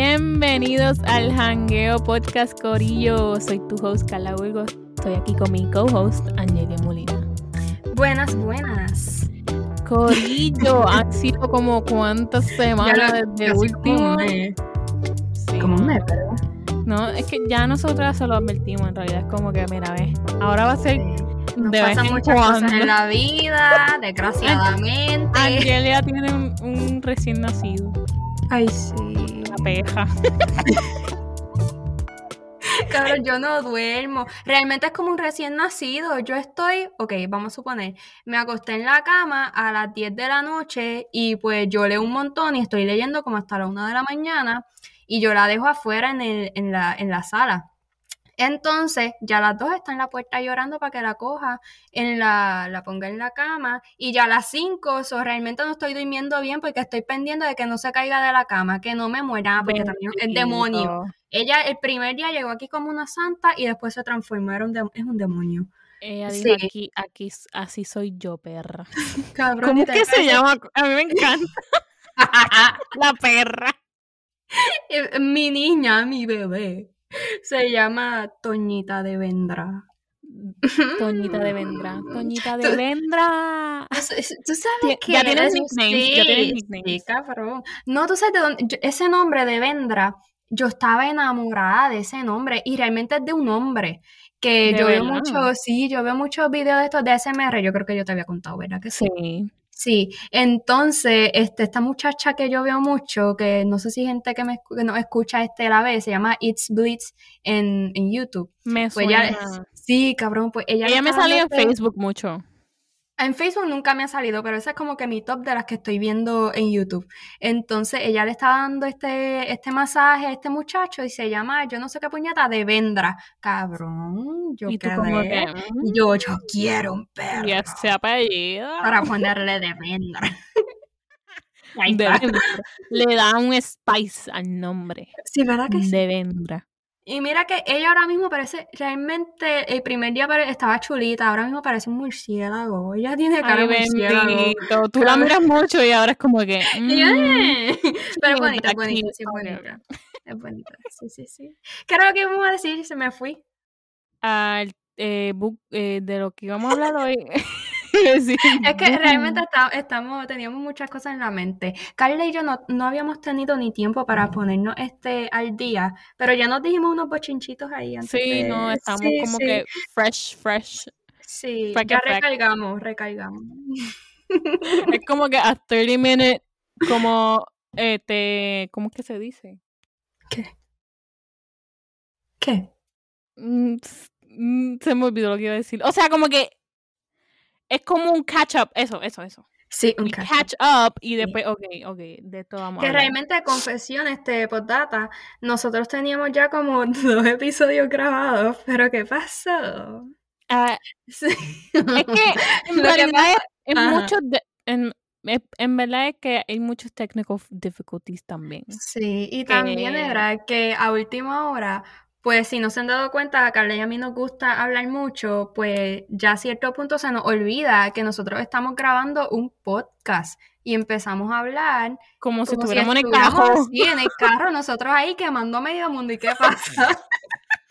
Bienvenidos al Hangueo Podcast Corillo. Soy tu host Carla Hugo. Estoy aquí con mi co-host Angelia Molina. Buenas, buenas. Corillo, han sido como cuántas semanas desde último. Como un mes, ¿verdad? No, es que ya nosotras se lo advertimos en realidad. Es como que, mira, ve, ahora va a ser Nos de pasan muchas cuando. cosas en la vida, desgraciadamente. Angelia tiene un, un recién nacido, Ay, sí. Peja. Yo no duermo. Realmente es como un recién nacido. Yo estoy, ok, vamos a suponer, me acosté en la cama a las 10 de la noche y pues yo leo un montón y estoy leyendo como hasta la 1 de la mañana y yo la dejo afuera en, el, en, la, en la sala. Entonces, ya las dos están en la puerta llorando para que la coja, en la, la ponga en la cama, y ya a las 5, so, realmente no estoy durmiendo bien porque estoy pendiente de que no se caiga de la cama, que no me muera, porque también es demonio. Ella el primer día llegó aquí como una santa y después se transformó, era un es un demonio. Ella Sí. dijo aquí, aquí, así soy yo, perra. Cabrón, ¿Cómo te- que se llama? A mí me encanta. La perra. Eh, Mi niña, mi bebé, se llama Toñita de Vendra. Toñita de Vendra. Toñita de Tú- Vendra. Tú sabes que ya tienes eres- nicknames, ya tienes sí, sí, cabrón. No, tú sabes de dónde, yo- ese nombre de Vendra, yo estaba enamorada de ese nombre y realmente es de un hombre que ¿De yo veo mucho, sí, yo veo muchos videos de estos de SMR, yo creo que yo te había contado, ¿verdad que sí? Sí. Sí, entonces, este, esta muchacha que yo veo mucho, que no sé si gente que, me, que nos escucha este la vez, se llama It's Blitz en, en YouTube. Me Pues ella, suena. sí, cabrón, pues ella... Ella me salió en Facebook mucho. En Facebook nunca me ha salido, pero ese es como que mi top de las que estoy viendo en YouTube. Entonces, ella le está dando este, este masaje a este muchacho y se llama, yo no sé qué puñeta, de Vendra. Cabrón, yo Y tú como que, mm, Yo, yo quiero un perro y ese apellido. para ponerle de. Vendra. Le da un spice al nombre. Sí, ¿verdad que sí? De Vendra. Y mira que ella ahora mismo parece, realmente el primer día estaba chulita, ahora mismo parece un murciélago. Ella tiene cara de murciélago. Tú la miras mucho y ahora es como que. Mm, "Eh". Pero es bonita, es bonita, sí, es bonita. Es bonita, sí, sí, sí. ¿Qué era lo que íbamos a decir? Se me fui. al eh, book, eh, de lo que íbamos a hablar hoy. Sí, Es que realmente está- estamos, teníamos muchas cosas en la mente. Carla y yo no, no habíamos tenido ni tiempo para ponernos este al día, pero ya nos dijimos unos bochinchitos ahí antes Sí, de- no, estamos Sí, como sí, que fresh, fresh. Sí, Frack ya frack. recargamos, recargamos. Es como que a 30 minutes, como, este, ¿cómo es que se dice? ¿Qué? ¿Qué? Mm, mm, Se me olvidó lo que iba a decir. O sea, como que es como un catch up. Eso, eso, eso. Sí, un catch catch up y después, ok, ok, de esto vamos a Que hablar. realmente, confesión, este postdata, nosotros teníamos ya como dos episodios grabados, pero ¿qué pasó? Ah, Sí. es que en Lo que realidad pasa- es, Ajá. de- en, es- en verdad es que hay muchos technical difficulties también. Sí, y también Eh, era que a última hora, pues si no se han dado cuenta, a Carla y a mí nos gusta hablar mucho, pues ya a cierto punto se nos olvida que nosotros estamos grabando un podcast y empezamos a hablar Como si como si estuviéramos en el carro. así en el carro, nosotros ahí quemando medio mundo. ¿Y qué pasa?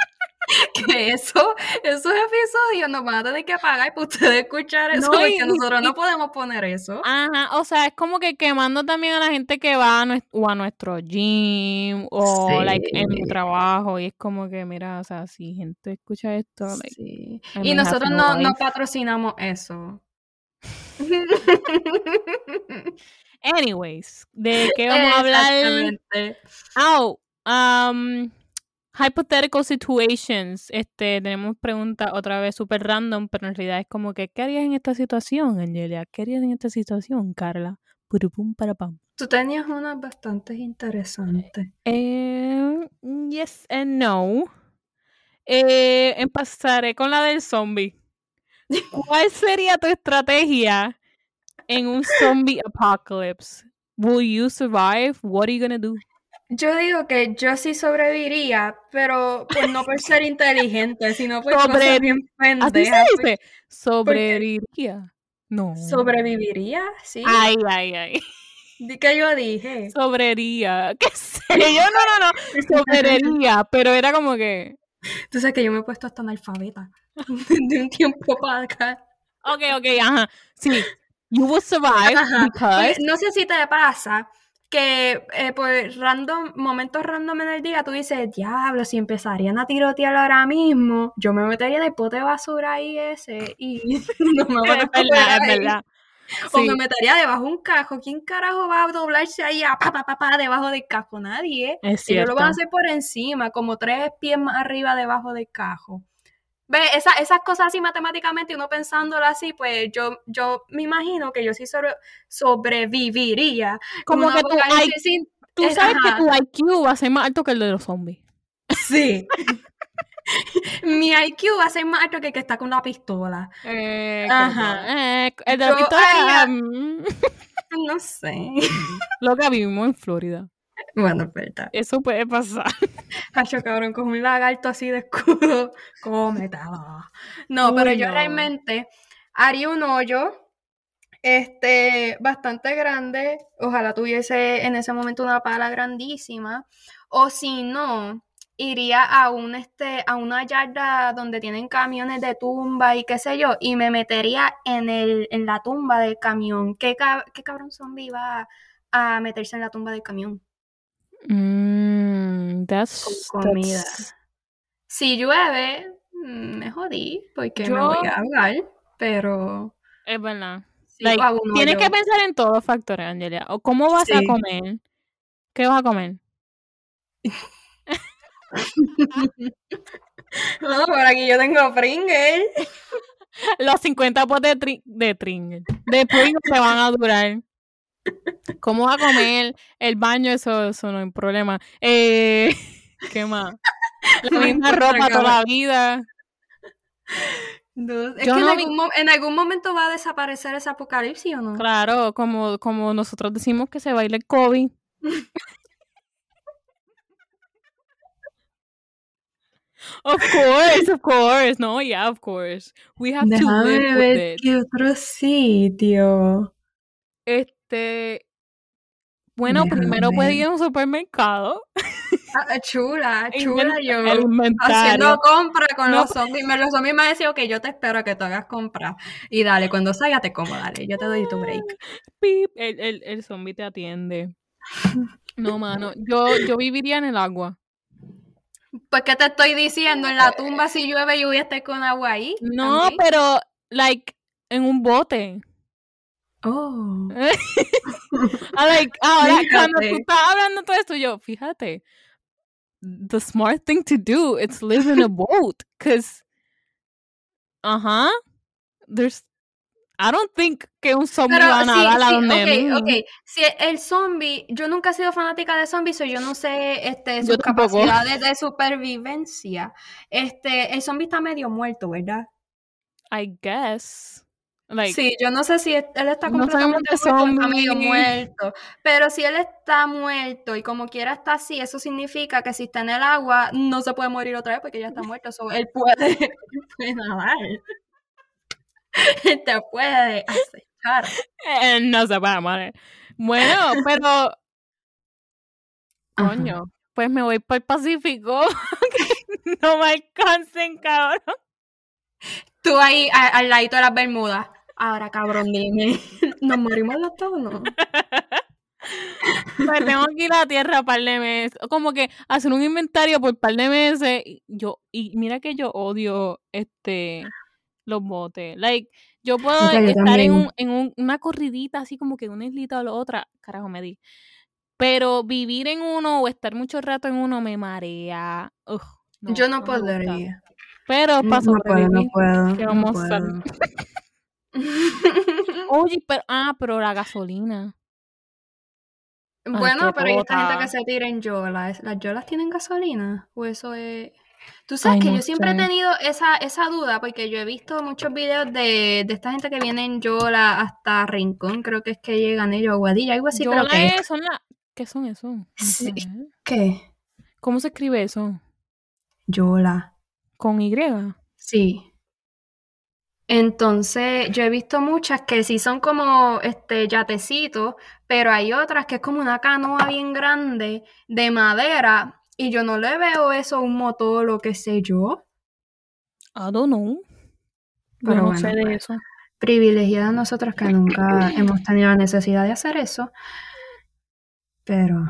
que eso, esos episodios nos van a tener que pagar para ustedes escuchar eso, No, y- porque nosotros y- no podemos poner eso. Ajá, o sea, es como que quemando también a la gente que va a, o a nuestro gym o Sí. like en mi trabajo y es como que mira, o sea, si gente escucha esto, like, Sí. I Y nosotros no no, patrocinamos eso. anyways, ¿de qué vamos a hablar? Exactamente. Oh, um, hypothetical situations. Este, tenemos preguntas otra vez súper random, pero en realidad es como que, ¿qué harías en esta situación, Angelia? ¿Qué harías en esta situación, Carla? Purupum para pam. Tú tenías unas bastante interesantes. Eh, yes and no. Eh, empezaré con la del zombie. ¿Cuál sería tu estrategia en un zombie apocalypse? Will you survive? What are you gonna do? Yo digo que yo sí sobreviviría, pero pues no por ser inteligente, sino por Sobre- cosas bien Así se pues, dice. Sobreviviría. No. ¿Sobreviviría? Sí. Ay, ay, ay. Di que yo dije. Sobrería. ¿Qué sé yo? No, no, no. Sobrería. Pero era como que. Tú sabes que yo me he puesto hasta analfabeta. de un tiempo para acá. Ok, ok, ajá. Sí. You will survive because. No sé si te pasa que eh, por random, momentos random en el día tú dices, diablo, si empezarían a tirotear ahora mismo, yo me metería en el pote de basura ahí ese y no me voy a Es verdad, es verdad. O Sí, me metería debajo de un cajo. ¿Quién carajo va a doblarse ahí a pa, pa, pa, pa, debajo del cajo? Nadie. es Ellos cierto. lo van a hacer por encima, como tres pies más arriba debajo del cajo. Ve, esa- esas cosas así matemáticamente, uno pensándolo así, pues yo, yo me imagino que yo sí sobre- sobreviviría. Como que tu apocalipsis sin- Tú es- sabes ajá. que tu IQ va a ser más alto que el de los zombies. Sí. Mi IQ va a ser más alto que el que está con una pistola. Eh, Ajá. eh, el de la Yo pistola. mm, No sé. lo que vivimos en Florida. Bueno, verdad. Eso puede pasar. Hacho, cabrón, con un lagarto así de escudo, cómetalo. No, Uy, pero yo no. realmente haría un hoyo, este, bastante grande. Ojalá tuviese en ese momento una pala grandísima. O si no, iría a un, este, a una yarda donde tienen camiones de tumba y qué sé yo, y me metería en el, en la tumba del camión. ¿Qué, cab- qué cabrón zombie va a meterse en la tumba del camión? Mm, that's, Con comida. that's- Si llueve, mm, me jodí porque me Yo- voy a ahogar, pero Es verdad. sí Like, Tienes que pensar en todos los factores, Angelia. O cómo vas a Sí. comer. ¿Qué vas a comer? No, por aquí yo tengo Pringles. Los 50 potes de, tri- de Pringles. De Pringles te van a durar. ¿Cómo vas a comer? El baño, eso, eso no hay problema. Eh, ¿Qué más? La misma ropa toda la vida. Es Yo que en, no algún mo- en algún momento va a desaparecer ese apocalipsis o no. Claro, como, como nosotros decimos que se baila el COVID. Of course, of course. No, yeah, of course. We have to live with ver it. qué otro sitio. Este. Bueno, primero Déjame ver. ir a un supermercado. Ah, chula, e chula invent- yo. Haciendo compra con No, los zombies. Los zombies me decían, ok, yo te espero a que tú hagas compra. Y dale, cuando salga te como, dale, yo te doy tu break. Pip, el, el, el zombie te atiende. No, mano. Yo, yo viviría en el agua. Pues, ¿qué te estoy diciendo? En la tumba, si llueve, yo voy a estar con agua ahí. No, pero, like, en un bote. Oh. Like, ahora, cuando tú Fíjate. estás hablando todo esto, yo, fíjate, the smart thing to do is live in a boat, because, ajá, there's, I don't think que un zombie va a nadar a donde ok, mí. ok. Si el zombie, yo nunca he sido fanática de zombies, so yo no sé este, sus capacidades de supervivencia. Este, el zombie está medio muerto, ¿verdad? I guess, like, sí, yo no sé si él está no completamente de muerto medio muerto. Pero si él está muerto y como quiera está así, eso significa que si está en el agua, no se puede morir otra vez porque ya está muerto. So, él puede, puede nadar. Él te puede acechar. no se puede morir. Bueno, pero, Ajá. coño, pues me voy para el Pacífico, no me alcancen, cabrón. Tú ahí a- al ladito de las Bermudas. Ahora, cabrón, dime. ¿Nos morimos los dos o no? Pues tengo que ir a la tierra par de meses. Como que hacer un inventario por par de meses. y Yo, y mira que yo odio este los botes. Like, yo puedo estar en, un, en un- una corridita así como que una islita o la otra. Carajo, me di. Pero vivir en uno o estar mucho rato en uno me marea. No, Yo no gusta. podría. Pero No, para no puedo, no puedo. ¿qué no vamos puedo. Oye, pero, ah, pero la gasolina. Bueno, pero hay esta gente que se tira en yolas. ¿Las yolas tienen gasolina? ¿O eso es...? Tú sabes Ay, que no yo siempre he tenido esa, esa duda porque yo he visto muchos videos de, de esta gente que viene en yola hasta Rincón, creo que es que llegan ellos, a Guadilla, algo así, Yo pero la ¿qué? E son la... ¿Qué son eso? No Sí. sé. ¿Qué? ¿Cómo se escribe eso? Yola. ¿Con Y? Sí. Entonces, yo he visto muchas que sí son como este yatecitos, pero hay otras que es como una canoa bien grande de madera y yo no le veo eso un motor o qué sé yo. I don't know. Pero Yo no bueno, sé de pues. eso. Privilegiadas nosotros que nunca hemos tenido la necesidad de hacer eso. Pero.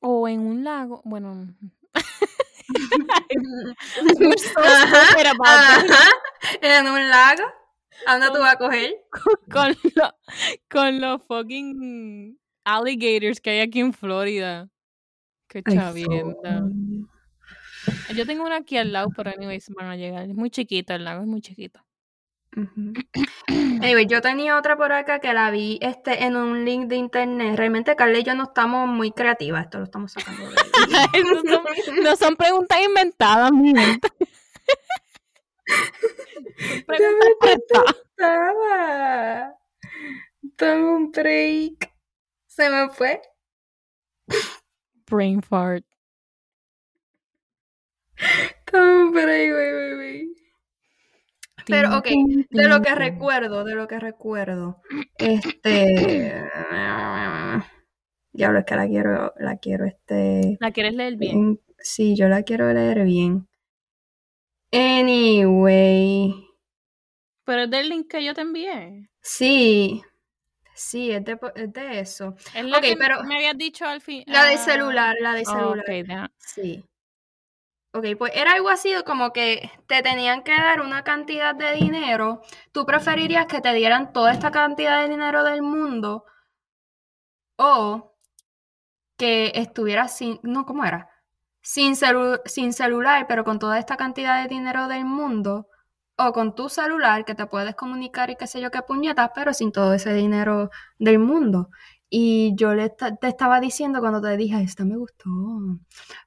O en un lago. Bueno. Ajá. En un lago. ¿A dónde tú vas a coger? con, lo- con los fucking alligators que hay aquí en Florida. Qué chavienda. Yo tengo una aquí al lado, pero anyways van a llegar. Es muy chiquito el lago, es muy chiquito. Ujú. Anyway, yo tenía otra por acá que la vi este, en un link de internet. Realmente Carla y yo no estamos muy creativas, esto lo estamos sacando de Eso son- no son preguntas inventadas, mi gente. Cortas. Estaba. Dame un break. Se me fue. Brain fart. Dame un break, güey, güey, güey. Pero, ok, de lo que recuerdo, de lo que recuerdo, este... Diablo, es que la quiero, la quiero, este... ¿La quieres leer bien? en- Sí, yo la quiero leer bien. Anyway, Pero es del link que yo te envié. sí, sí, es de, po- es de eso. Es la Ok, que pero- me habías dicho al fin. La de ah, celular, la de celular. ok, deja- Sí. Ok, pues era algo así como que te tenían que dar una cantidad de dinero. ¿Tú preferirías que te dieran toda esta cantidad de dinero del mundo? O que estuvieras sin. No, ¿cómo era? Sin, celu- sin celular, pero con toda esta cantidad de dinero del mundo. O con tu celular, que te puedes comunicar y qué sé yo qué puñetas, pero sin todo ese dinero del mundo. Y yo le te estaba diciendo cuando te dije, esta me gustó.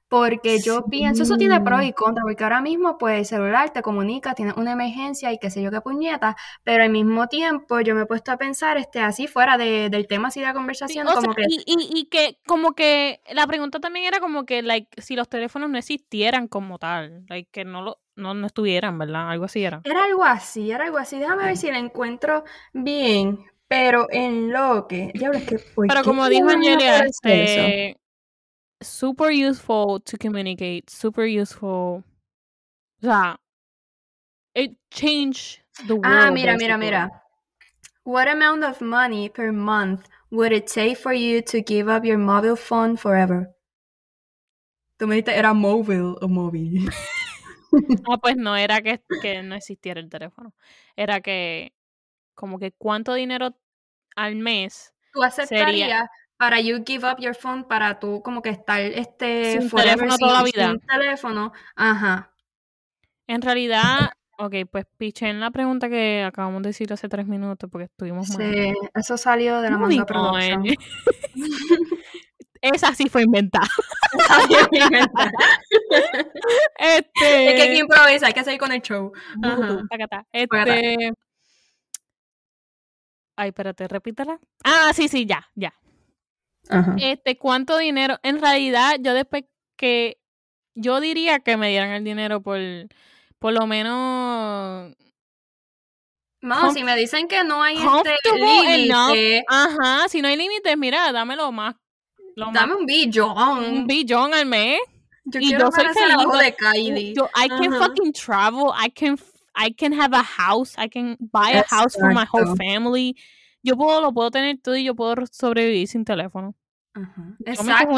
Porque yo pienso, eso tiene pros y contras, porque ahora mismo, pues, el celular te comunica, tienes una emergencia y qué sé yo qué puñeta, pero al mismo tiempo yo me he puesto a pensar, este, así fuera de- del tema así de la Sí, conversación, o como sea, que, y, y, y que como que la pregunta también era como que like si los teléfonos no existieran como tal, like que no lo no, no estuvieran, ¿verdad? Algo así era. era algo así, era algo así, déjame ver si la encuentro bien, pero en lo que, es que, ¿por Pero como no dijo eso? este super useful to communicate, super useful. O sea, it changed the world. Ah, mira, mira, mira. What amount of money per month would it take for you to give up your mobile phone forever? Tú me dijiste era mobile o móvil. Ah, pues no era que, que no existiera el teléfono. Era que como que cuánto dinero al mes ¿Tú aceptarías para you give up your phone para tú como que estar este Sin teléfono toda la vida. sin teléfono? Ajá. En realidad, ok, pues piché en la pregunta que acabamos de decir hace tres minutos porque estuvimos mal. Sí, eso salió de la manga production. on. Esa sí fue inventada. Este. es que hay que improvisar, hay que seguir con el show. Ajá. Este. Ay, espérate, repítela. Ah, sí, sí, ya, ya. Ajá. Este, ¿cuánto dinero? En realidad, yo después que. Yo diría que me dieran el dinero por. Por lo menos. No, si me dicen que no hay este límite, Ajá, si no hay límites, mira, dámelo más. Lo más dame un billón. un billón al mes. Yo y quiero yo soy feliz, de Kylie. Yo, I can Ajá. fucking travel. I can, I can have a house. I can buy a house for my whole family. Yo puedo, lo puedo tener todo y yo puedo sobrevivir sin teléfono. Ajá. Exacto.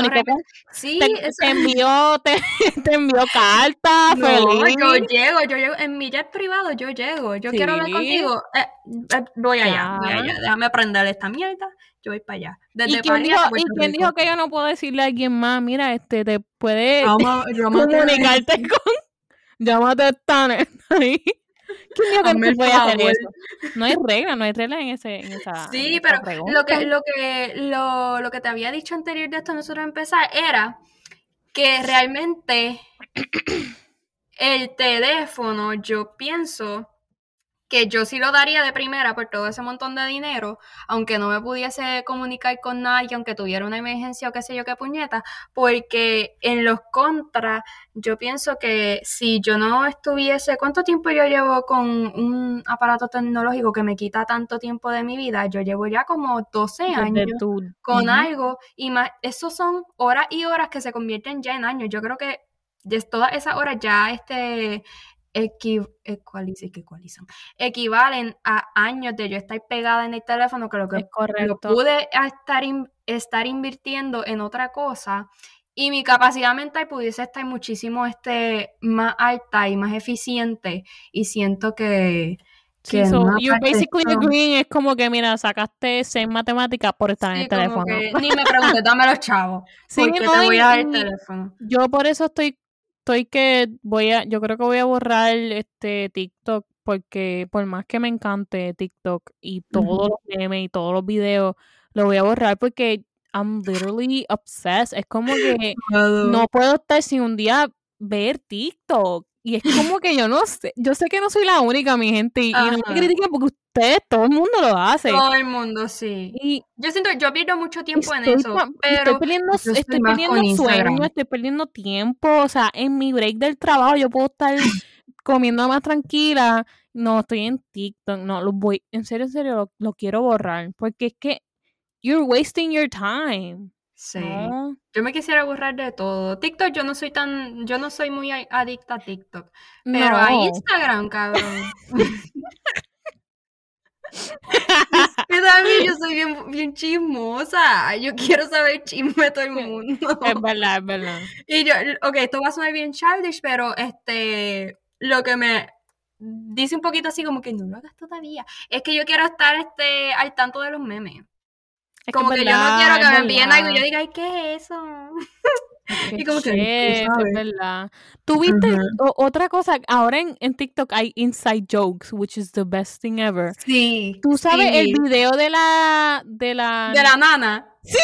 Sí, te, eso- te envío, te, te envío cartas, No, feliz. yo llego, yo llego, en mi jet privado yo llego, yo quiero hablar contigo, eh, eh, voy allá, voy allá, déjame aprender esta mierda, yo voy para allá. ¿Y Desde quién, París dijo, hasta ¿Y quién dijo que yo no puedo decirle a alguien más? Mira, este, te puede comunicarte con... Llámate a ahí. ¿Quién dijo que el puede hacer eso? No hay regla, no hay regla en, ese, en esa Sí, en pero lo que, lo que, lo, lo que te había dicho anterior de esto nosotros empezar era que realmente el teléfono, yo pienso que yo sí lo daría de primera por todo ese montón de dinero, aunque no me pudiese comunicar con nadie, aunque tuviera una emergencia o qué sé yo qué puñeta, porque en los contras yo pienso que si yo no estuviese, ¿cuánto tiempo yo llevo con un aparato tecnológico que me quita tanto tiempo de mi vida? Yo llevo ya como 12 años con algo y más, esos son horas y horas que se convierten ya en años. Yo creo que de todas esas horas ya este equivalen a años de yo estar pegada en el teléfono que lo que pude estar, estar invirtiendo en otra cosa y mi capacidad mental pudiese estar muchísimo este, más alta y más eficiente y siento que... que so you're basically agreeing es como que, mira, sacaste seis matemáticas por estar en el teléfono. ni me pregunté, dame los chavos. Sí, porque te voy a dar el teléfono. Yo por eso estoy estoy que voy a, yo creo que voy a borrar este TikTok porque por más que me encante TikTok y todos los memes y todos los videos, lo voy a borrar porque I'm literally obsessed. Es como que no puedo estar sin un día ver TikTok. Y es como que yo no sé, yo sé que no soy la única, mi gente, y, no me critiquen porque ustedes, todo el mundo lo hace. Todo el mundo, sí. Y yo siento, yo pierdo mucho tiempo en eso, pero estoy perdiendo, estoy perdiendo sueño, estoy perdiendo tiempo, o sea, en mi break del trabajo yo puedo estar comiendo más tranquila, no, estoy en TikTok, no, lo voy, en serio, en serio, lo, lo quiero borrar, porque es que you're wasting your time. Sí. Yo me quisiera borrar de todo. TikTok, yo no soy tan, yo no soy muy adicta a TikTok. Pero a Instagram, cabrón. que también yo soy bien, bien chismosa. Yo quiero saber chisme de todo el mundo. Es verdad, es verdad. Y yo, ok, esto va a sonar bien childish, pero este, lo que me dice un poquito así como que no lo hagas todavía, es que yo quiero estar este, al tanto de los memes como que, yo no quiero que me envíen algo y yo diga, ay, ¿qué es eso? y como que, es verdad. Tuviste otra cosa, ahora en, en, TikTok hay inside jokes, which is the best thing ever. Sí. ¿Tú sabes el video de la de la de la nana? Sí.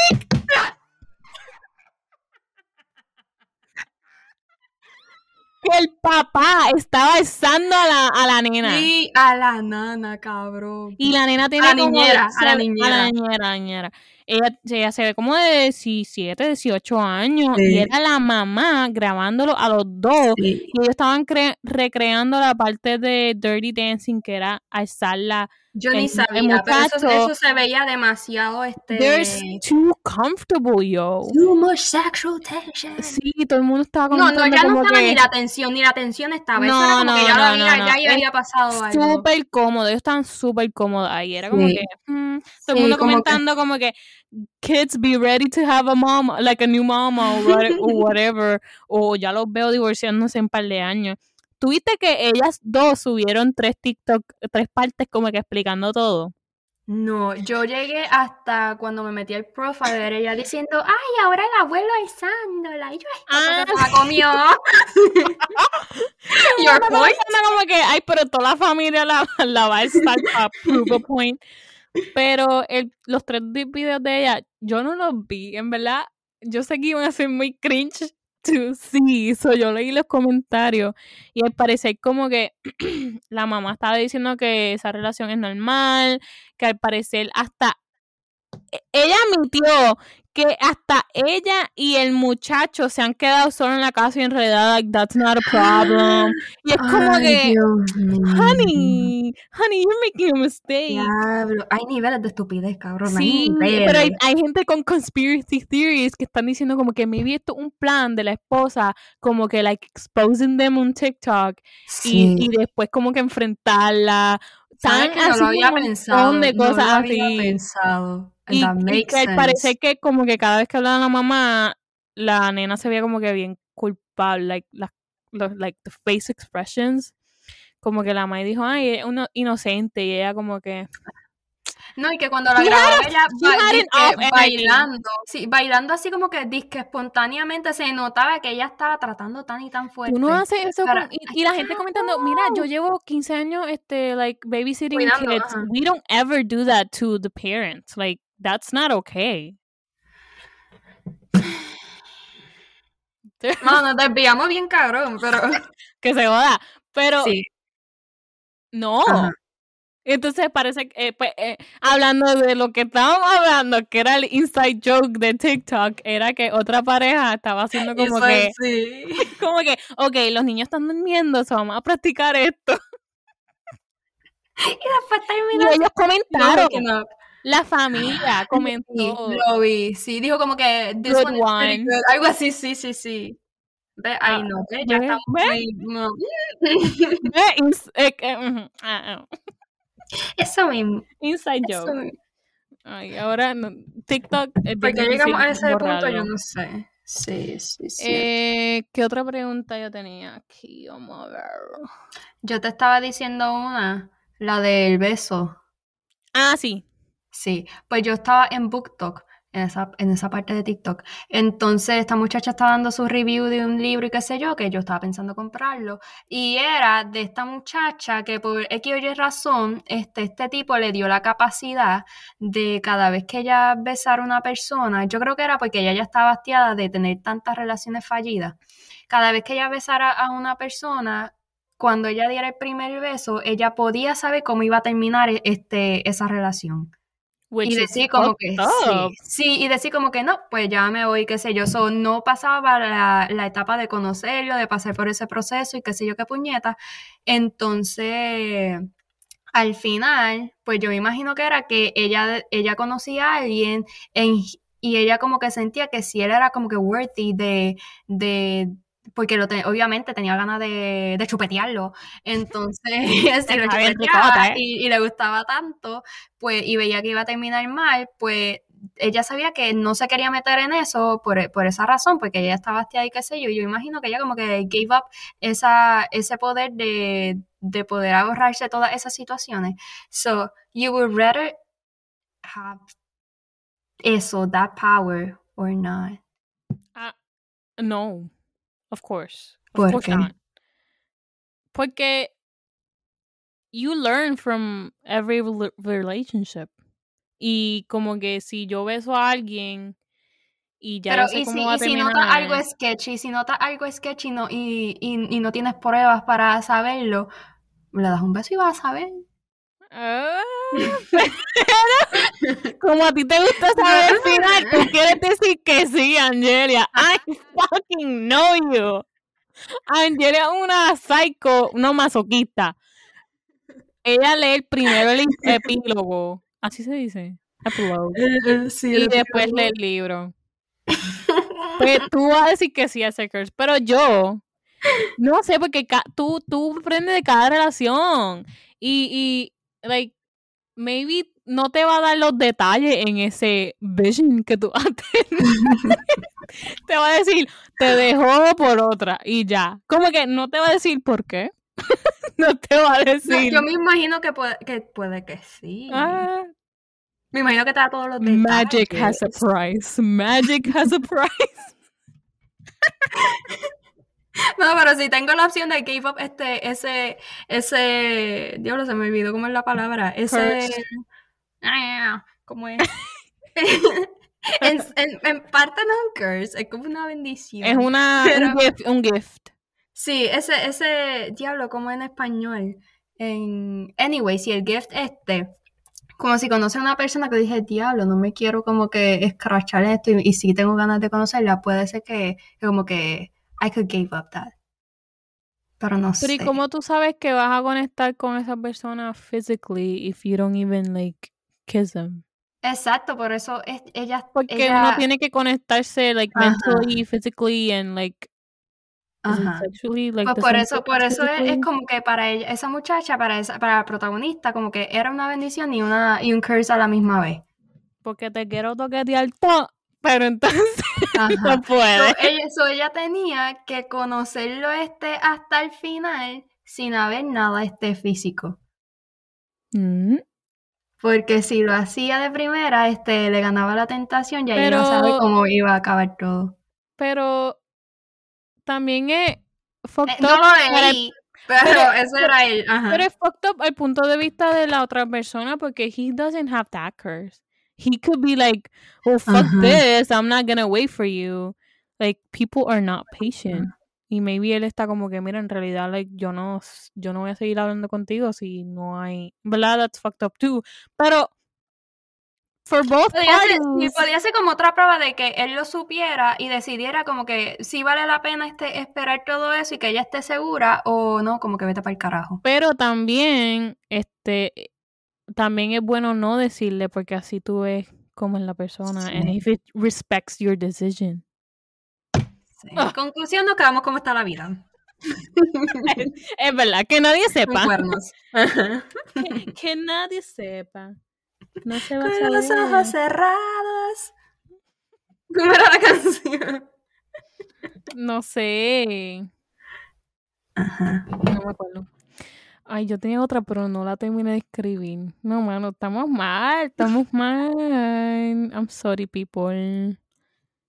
Que el papá estaba besando a la, a la nena. Sí, a la nana, cabrón. Y la nena tiene a la niñera, a la niñera. A la niñera, a la niñera. Ella, ella, se ve como de 17, 18 años y era la mamá grabándolo a los dos y ellos estaban recreando la parte de Dirty Dancing que era alzarla yo ni sabía, pero eso, eso, se veía demasiado este. There's too comfortable, yo. Too much sexual tension. Sí, todo el mundo estaba No, no, ya no estaba ni la tensión, ni la tensión estaba. No, eso era como no, que ya no, lo había, ya había pasado algo. Súper cómodo, ellos estaban súper cómodos ahí. Era como que. Mm, todo el mundo comentando como que kids be ready to have a mom, like a new mama o whatever. o ya los veo divorciándose en par de años. ¿Tuviste que ellas dos subieron tres TikTok, tres partes como que explicando todo? No, yo llegué hasta cuando me metí al profile de ella diciendo, ay, ahora el abuelo alzándola. Y yo, ah, se la comió. Your point. Como que, ay, pero toda la familia la, la va a estar a prove a point. Pero el, los tres videos de ella, yo no los vi, en verdad. Yo sé que iban a ser muy cringe sí, so yo leí los comentarios y al parecer como que la mamá estaba diciendo que esa relación es normal, que al parecer hasta e, ella admitió que hasta ella y el muchacho se han quedado solo en la casa y enredados, like, that's not a problem. Y es como que, honey, honey, you're making a mistake. Diablo. Hay niveles de estupidez, cabrón. Sí, pero hay, gente con conspiracy theories que están diciendo como que maybe esto es un plan de la esposa, como que, like, exposing them on TikTok y, y después como que enfrentarla. ¿Sabes que no lo había pensado? De cosas no lo había así. pensado. Y, y que parece que como que cada vez que hablaba la mamá, la nena se veía como que bien culpable, like, la, like the face expressions. Como que la mamá dijo, ay, es uno inocente, y ella como que... No, y que cuando la grababa ella bailando, sí, bailando así como que disque espontáneamente se notaba que ella estaba tratando tan y tan fuerte. Tú no haces eso y, la gente comentando, mira, yo llevo 15 años este like babysitting kids. We don't ever do that to the parents. Like that's not okay. No, nos desviamos bien cabrón, pero que se joda. Pero sí. No, Entonces parece que, eh, pues, eh, hablando de lo que estábamos hablando, que era el inside joke de TikTok, era que otra pareja estaba haciendo como Eso que, sí. como que, ok, los niños están durmiendo, so vamos a practicar esto. Y después Y terminó. ellos comentaron, up. La familia Sí, comentó. lo vi, sí, dijo como que this Good one is good, algo así, sí, sí, sí. Ve, Ah, ay no, ve, ya estamos ve. muy- no. Ve, ins- eh, que, ujú, ah, ah, Eso mismo, Inside eso joke. mismo. Ay, ahora no, TikTok es Porque llegamos a ese punto, yo borrarlo. no sé. Sí, sí, sí. Eh, ¿Qué otra pregunta yo tenía aquí? Vamos a ver. Yo te estaba diciendo una, la del beso. Ah, sí. Sí, pues yo estaba en BookTok, en esa, en esa parte de TikTok. Entonces, esta muchacha estaba dando su review de un libro y qué sé yo, que yo estaba pensando comprarlo. Y era de esta muchacha que por X o Y razón, este, este tipo le dio la capacidad de cada vez que ella besara a una persona, yo creo que era porque ella ya estaba hastiada de tener tantas relaciones fallidas. Cada vez que ella besara a una persona, cuando ella diera el primer beso, ella podía saber cómo iba a terminar este, esa relación. Which Y decir como que sí, sí, y decir como que no, pues ya me voy, qué sé yo. So, no pasaba la, la etapa de conocerlo, de pasar por ese proceso y qué sé yo qué puñeta. Entonces, al final, pues yo me imagino que era que ella, ella conocía a alguien en- y ella como que sentía que si él era como que worthy de, de porque lo obviamente tenía ganas de, de chupetearlo. Entonces, si lo chupeteaba ¿eh? y, y le gustaba tanto, pues, y veía que iba a terminar mal, pues ella sabía que no se quería meter en eso por, por esa razón, porque ella estaba hastiada y qué sé yo. Y yo imagino que ella como que gave up esa, ese poder de, de poder ahorrarse todas esas situaciones. So, you would rather have eso, that power, or not. Ah, no, of course. Of ¿Por course qué? not. Porque you learn from every rela- relationship. Y como que si yo beso a alguien y ya Pero yo sé y cómo si, va a y si notas algo sketchy, si notas algo sketchy no, y, y, y no tienes pruebas para saberlo, le das un beso y vas a saber. Ah, pero como a ti te gusta saber el final, tú quieres decir que sí, Angelia. I fucking know you. Angelia es una psycho, no masoquista. Ella lee el primero el epílogo. Así se dice. Epilogue. Sí, Y después lee el libro. Pues tú vas a decir que sí a Curse, pero yo no sé, porque tú, tú aprendes de cada relación y, y, like, maybe no te va a dar los detalles en ese vision que tú vas a tener. te va a decir, te dejó por otra y ya. Como que no te va a decir por qué. no te va a No, decir. yo me imagino que puede que, puede que sí. "Ah, Me imagino que te da todos los detalles. magic has a price. Magic has a price. No, pero si tengo la opción de up este, ese, ese, diablo, se me olvidó cómo es la palabra, ese, ah, ¿cómo es? en, en, en parte no es un curse, es como una bendición. Es una, Pero- un, gift, un gift. Sí, ese, ese, diablo, como en español. En, anyway, si el gift este, como si conoce a una persona que dije, diablo, no me quiero como que escrachar esto y, y sí tengo ganas de conocerla, puede ser que, que como que I could give up that. Pero no Pero sé. ¿y cómo tú sabes que vas a conectar con esa persona physically if you don't even like kiss them? Exacto, por eso es, ella, Porque ella, uno tiene que conectarse like Ajá. mentally, physically and like Ajá. sexually like Pues por eso, por eso es, como que para ella, esa muchacha, para esa, para la protagonista, como que era una bendición y una, y un curse a la misma vez. porque te quiero toquetear todo, pero entonces no So, puedes. ella, so, ella tenía que conocerlo este hasta el final sin haber nada este físico. Mm, Porque si lo hacía de primera, este, le ganaba la tentación y ahí iba a saber Pero- cómo iba a acabar todo. Pero también es Eh, fucked no up lo para leí, pero, pero- eso era él. Ajá. Pero es fucked up al punto de vista de la otra persona porque he doesn't have that curse. He could be like, oh, fuck Ajá. this, I'm not gonna wait for you. Like, people are not patient. Y maybe él está como que, mira, en realidad, like, yo no, yo no voy a seguir hablando contigo si no hay, ¿verdad? That's fucked up too. Pero, for both Podría ser, parties, sí, podría ser como otra prueba de que él lo supiera y decidiera como que si vale la pena este, esperar todo eso y que ella esté segura o no, como que vete para el carajo. pero también, este, también es bueno no decirle porque así tú ves cómo es la persona and Sí. if it respects your decision. Sí. Conclusión, nos quedamos cómo está la vida. Es verdad, que nadie sepa. que, que nadie sepa. No se va a Con los saber. ojos cerrados. ¿Cómo era la canción? No sé. Ajá. No me acuerdo. Ay, yo tenía otra, pero no la terminé de escribir. No, mano, estamos mal, estamos mal. I'm sorry, people.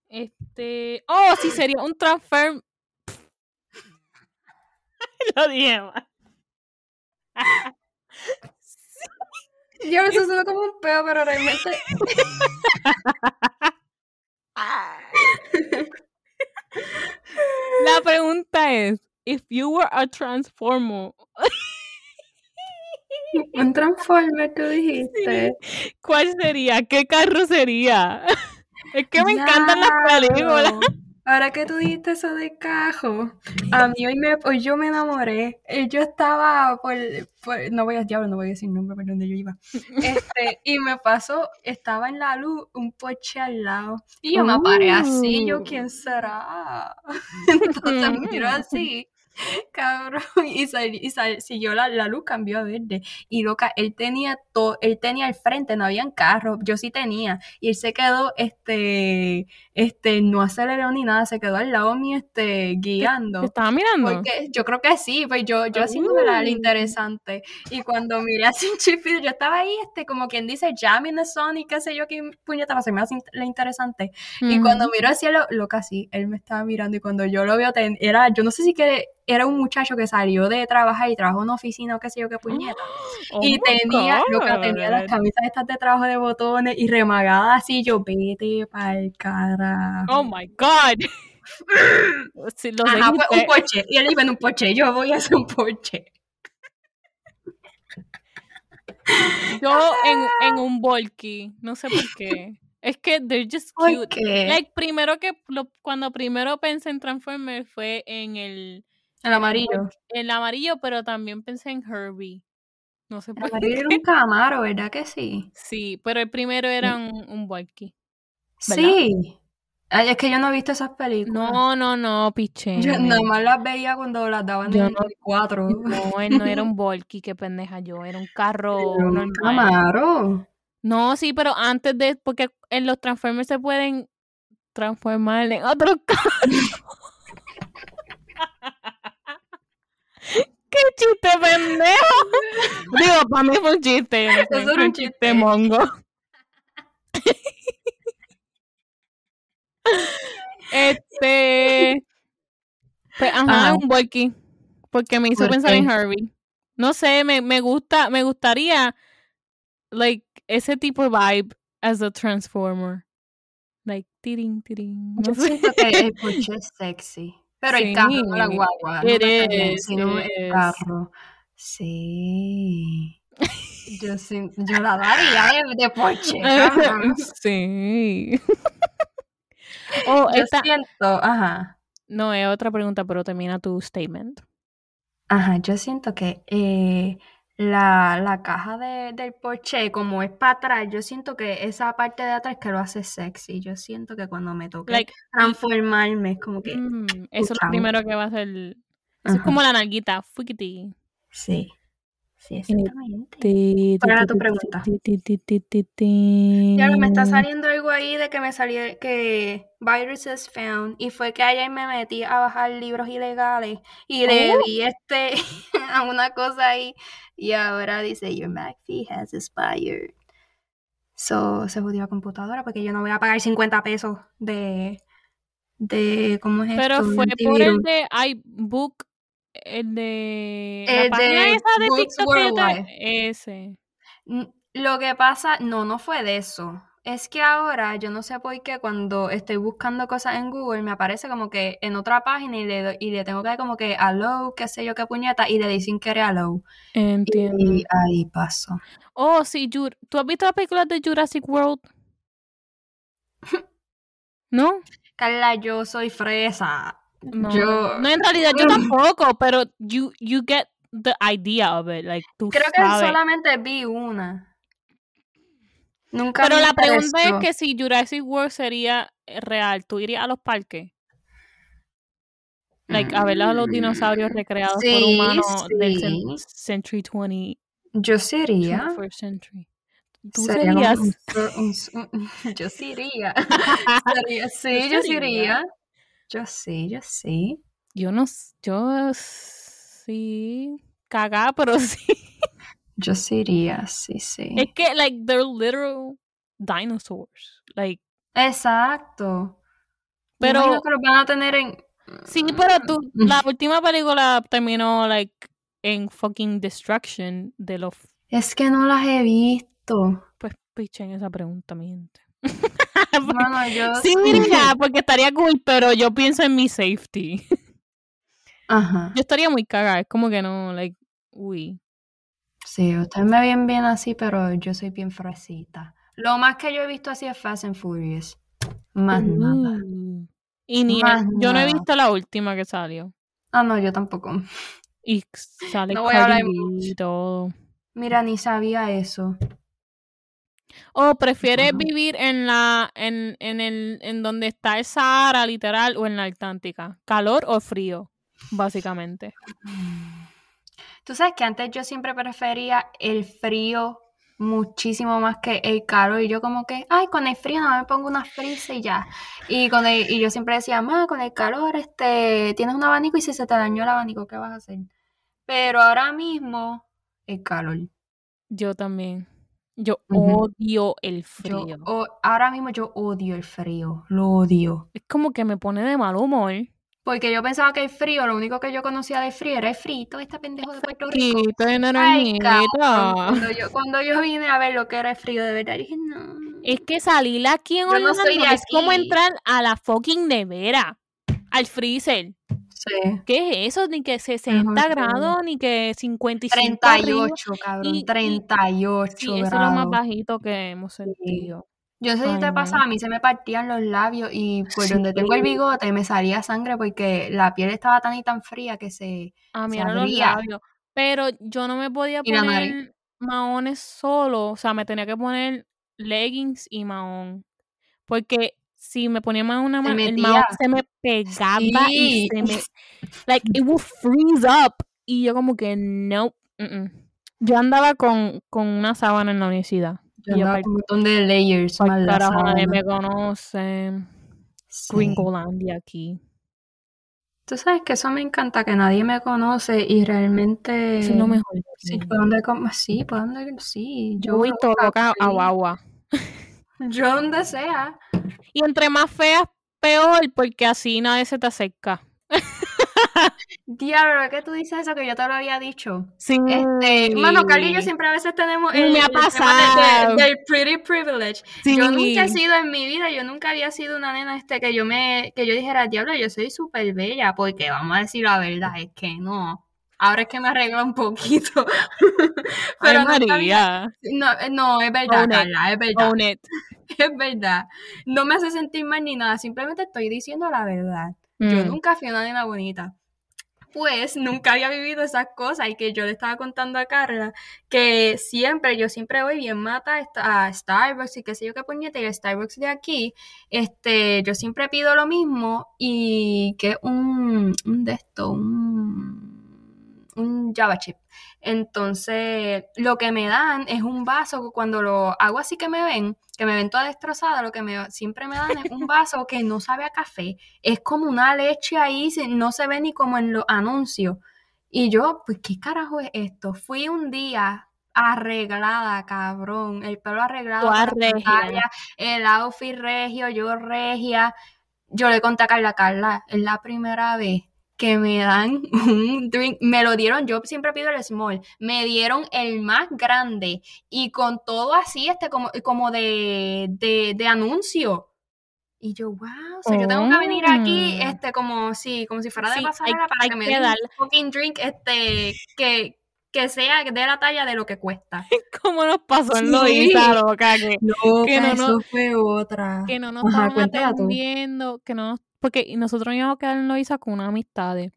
Este. Oh, sí, sería un transfer. Lo dije mal. Yo eso suena como un peo, pero realmente. La pregunta es: If you were a transformer, Un transformer, tú dijiste. ¿cuál sería? ¿Qué carro sería? Es que me encantan las películas. Ahora que tú dijiste eso de cajo, a mí hoy, me, hoy yo me enamoré. Eh, Yo estaba por, por- no voy a diablo, no voy a decir nombre por donde yo iba. Este, y me pasó, estaba en la luz un poche al lado. Y yo me paré así, yo, Uh. ¿quién será? Entonces me miro así, cabrón, y, sal- y sal- siguió la, la luz, cambió a verde. Y loca, él tenía todo, él tenía al frente, no habían carros, yo sí tenía. Y él se quedó, este, este, no aceleró ni nada, se quedó al lado mío, este, ¿Te guiando. estaba mirando? Porque yo creo que sí, pues yo, yo haciéndome la, la Uh. interesante. Y cuando miré así un chipito, yo estaba ahí, este, como quien dice, jamming the song y qué sé yo, qué puñeta, para hacerme la interesante. Y cuando Ujú. miro hacia lo, lo casi, él me estaba mirando y cuando yo lo veo, ten- era, yo no sé si que era un muchacho que salió de trabajar y trabajó en una oficina o qué sé yo qué puñeta. Oh y tenía, lo que tenía las camisas estas de trabajo de botones y remagadas así, yo vete pa'l carajo. Oh my God. Lo Ajá, fue un poche. Y él iba en un poche, yo voy a hacer un poche. Yo en, en un volky. No sé por qué. Es que they're just ¿Por cute. Like, primero que lo- cuando primero pensé en Transformers fue en el, El amarillo. el amarillo, pero también pensé en Herbie. No sé El por qué. amarillo era un camaro, ¿verdad que sí? Sí, pero el primero era un, un volky. ¿Verdad? Sí. Ay, es que yo no he visto esas películas. No, no, no, piche. Yo nada más las veía cuando las daban Yo en el 4. No, él no era un volky, qué pendeja yo. Era un carro un normal. camaro. No, sí, pero antes de, porque en los Transformers se pueden transformar en otros carros. ¡Qué chiste pendejo! Digo, para mí fue un chiste. Eso era un chiste. chiste mongo. este. Pues, ajá, Ajá. un Volky. Porque me hizo ¿Por pensar en qué? Herbie. No sé, me, me gusta, me gustaría, like, ese tipo de vibe as a Transformer. Like, tiring, tiring. No Yo sé. siento que el coche es sexy. Pero el carro, no la Sí, guagua. No is, sino it el carro. Sí. Yo, sin- yo la daría de, de cabrón. sí. oh, Yo esta, siento, ajá. no, es otra pregunta, pero termina tu statement. Ajá, yo siento que eh, la, la caja de, del Porsche, como es para atrás, yo siento que esa parte de atrás que lo hace sexy. Yo siento que cuando me toque Like, transformarme, es como que. mm, eso es lo primero que va a hacer. Eso es como la nalguita. Fuquiti. Sí. Sí, exactamente. Ti, ¿Cuál era ti, tu pregunta? Ya me está saliendo algo ahí de que me salió que viruses found y fue que ayer me metí a bajar libros ilegales y le Oh. di este a una cosa ahí y ahora dice your Mac fee has expired. So se jodió la computadora porque yo no voy a pagar 50 pesos de de ¿cómo es Pero esto? fue por el de iBook, el de la El página de esa de Books TikTok que Worldwide. Ese. Lo que pasa, no, no fue de eso. Es que ahora yo no sé por qué cuando estoy buscando cosas en Google me aparece como que en otra página y le, y le tengo que dar como que allow, qué sé yo qué puñeta, y le di sin querer allow. Entiendo. Y ahí pasó. Oh, sí, Jur ¿tú has visto las películas de Jurassic World? ¿No? Carla, yo soy fresa. No, Yo no, en realidad yo tampoco, pero you, you get the idea of it, like, tú creo que sabes. solamente vi una. Nunca Pero la pregunta es que si Jurassic World sería eh, real, ¿tú irías a los parques? Like, a ver a los dinosaurios recreados por Sí, humanos del sí. cen- Century 20, Yo sería. 21st Century. ¿Tú Sería serías? un- un- un- yo sí iría. Sería- sí, ¿Tú yo iría. Yo sí, yo sí. Yo no, yo sí, cagá, pero sí. Yo sí iría, sí, sí. Es que, like, they're literal dinosaurs. Like, Exacto. Pero- Pero que los van a tener en. sí, pero tú, Mm. la última película terminó, like, en fucking destruction de los... Es que no las he visto. Pues, pichen esa pregunta, mi gente. Bueno, yo. Sí, iría, porque estaría cool, pero yo pienso en mi safety. Ajá. Yo estaría muy cagada, es como que no, like, uy. Sí, ustedes me ven bien así, pero yo soy bien fresita. Lo más que yo he visto así es Fast and Furious. Más nada. Uh. Y ni Más yo no he visto la última que salió. Ah, no, yo tampoco. Y sale No voy a hablar. Mira, ni sabía eso. O prefieres vivir en la, en, en el, en donde está el Sahara, literal, o en la Atlántica. ¿Calor o frío? Básicamente. Tú sabes que antes yo siempre prefería el frío muchísimo más que el calor y yo como que, ay, con el frío no me pongo una frisa y ya. Y con el- y yo siempre decía, ma, con el calor, este, tienes un abanico y si se te dañó el abanico, ¿qué vas a hacer? Pero ahora mismo, el calor. Yo también. Yo odio el Yo, frío. o- ahora mismo yo odio el frío, lo odio. Es como que me pone de mal humor. Porque yo pensaba que el frío, lo único que yo conocía de frío era el frito, este pendejo de Puerto Rico. Ay, cuando yo, cuando yo vine a ver lo que era el frío de verdad, dije, no. Es que salir aquí en no Orlando de es como entrar a la fucking nevera, al freezer. Sí. ¿Qué es eso? Ni que 60 horrible. grados, ni que 55 arriba. 38, cabrón, Y- y- 38 Sí, eso es lo más grados. bajito que hemos sentido. Yo sé si Ay, te no. pasaba, a mí se me partían los labios y por Sí. donde tengo el bigote me salía sangre porque la piel estaba tan y tan fría que se... A mí Se los labios. Pero yo no me podía Y poner maones solo. O sea, me tenía que poner leggings y mahón. Porque si me ponía mahón, una Se ma- el mahón se me pegaba y Sí. se me... Like, it would freeze up. Y yo como que, no. Yo andaba con, con una sábana en la universidad. Yo Y yo andaba pa'l- con un montón de layers más carajo, nadie me conoce. Sí. Gringolandia aquí. Tú sabes que eso me encanta, que nadie me conoce y realmente... Es lo mejor. Sí, por donde com- sí, por donde sí, Yo voy todo loca, a guagua. Yo donde sea. Y entre más feas, peor, porque así nadie se te acerca. Diablo, ¿qué tú dices eso que yo te lo había dicho? Sí. Este, mano, Carly y yo siempre a veces tenemos el, me ha el de- pasado. de- del pretty privilege. Sí. Yo nunca he sido en mi vida, yo nunca había sido una nena este que yo me, que yo dijera, diablo, yo soy súper bella, porque vamos a decir la verdad, es que no. Ahora es que me arreglo un poquito. Ay, nunca había- María. no, no, es verdad. Carla, es verdad. Es verdad. No me hace sentir mal ni nada, simplemente estoy diciendo la verdad. Yo Mm. nunca fui una nena bonita. Pues nunca había vivido esas cosas y que yo le estaba contando a Carla que siempre, yo siempre voy bien mata a Starbucks y qué sé yo qué puñete, y el Starbucks de aquí, este, yo siempre pido lo mismo y que un, un de esto, un, un Java chip. Entonces, lo que me dan es un vaso, cuando lo hago así que me ven, que me ven toda destrozada, lo que me, siempre me dan es un vaso que no sabe a café, es como una leche ahí, no se ve ni como en los anuncios. Y yo, pues, ¿qué carajo es esto? Fui un día arreglada, cabrón, el pelo arreglado, pantalla, el outfit regio, yo regia. Yo le conté a Carla, Carla, es la primera vez que me dan un drink, me lo dieron, yo siempre pido el small, me dieron el más grande y con todo así, este como, como de, de, de anuncio. Y yo, wow, o yo tengo que venir aquí, Oh. este, como si, como si fuera de Sí, pasarela hay- para hay que me den un fucking drink, este, que, que sea de la talla de lo que cuesta. ¿Cómo nos pasó en Sí. Loíza, loca? Que, No, Que no, no- fue otra. que no nos Ajá, estaban tú. atendiendo, que no nos- porque nosotros íbamos a quedar en Loíza con unas amistades.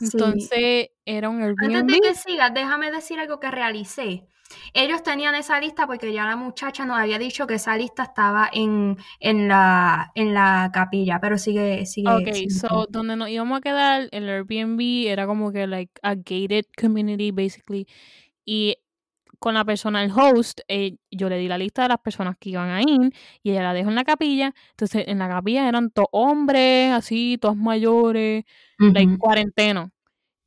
Sí. Entonces era un Antes Airbnb. de que sigas, déjame decir algo que realicé. Ellos tenían esa lista porque ya la muchacha nos había dicho que esa lista estaba en, en, la, en la capilla, pero sigue, sigue. Ok, sigue so donde nos íbamos a quedar, el Airbnb era como que like a gated community basically. Y con la persona, el host, eh, yo le di la lista de las personas que iban a ir y ella la dejó en la capilla. Entonces en la capilla eran todos hombres, así, todos mayores, like Ujú. cuarentena.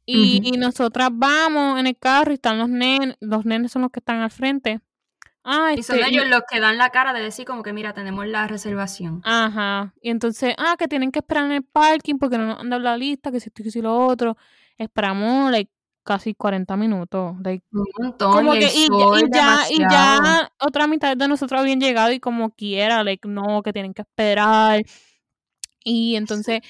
Y, y nosotras vamos en el carro y están los nenes, los nenes son los que están al frente. Ah, Y son este, y- ellos los que dan la cara de decir como que mira, tenemos la reservación. Ajá. Y entonces, ah, que tienen que esperar en el parking porque no nos han dado la lista, que si esto y que si lo otro. Esperamos, like, casi 40 minutos. Like, Un montón. como y que, y, ya- y ya, y demasiado. ya otra mitad de nosotros habían llegado y como quiera, like, no, que tienen que esperar. Y entonces,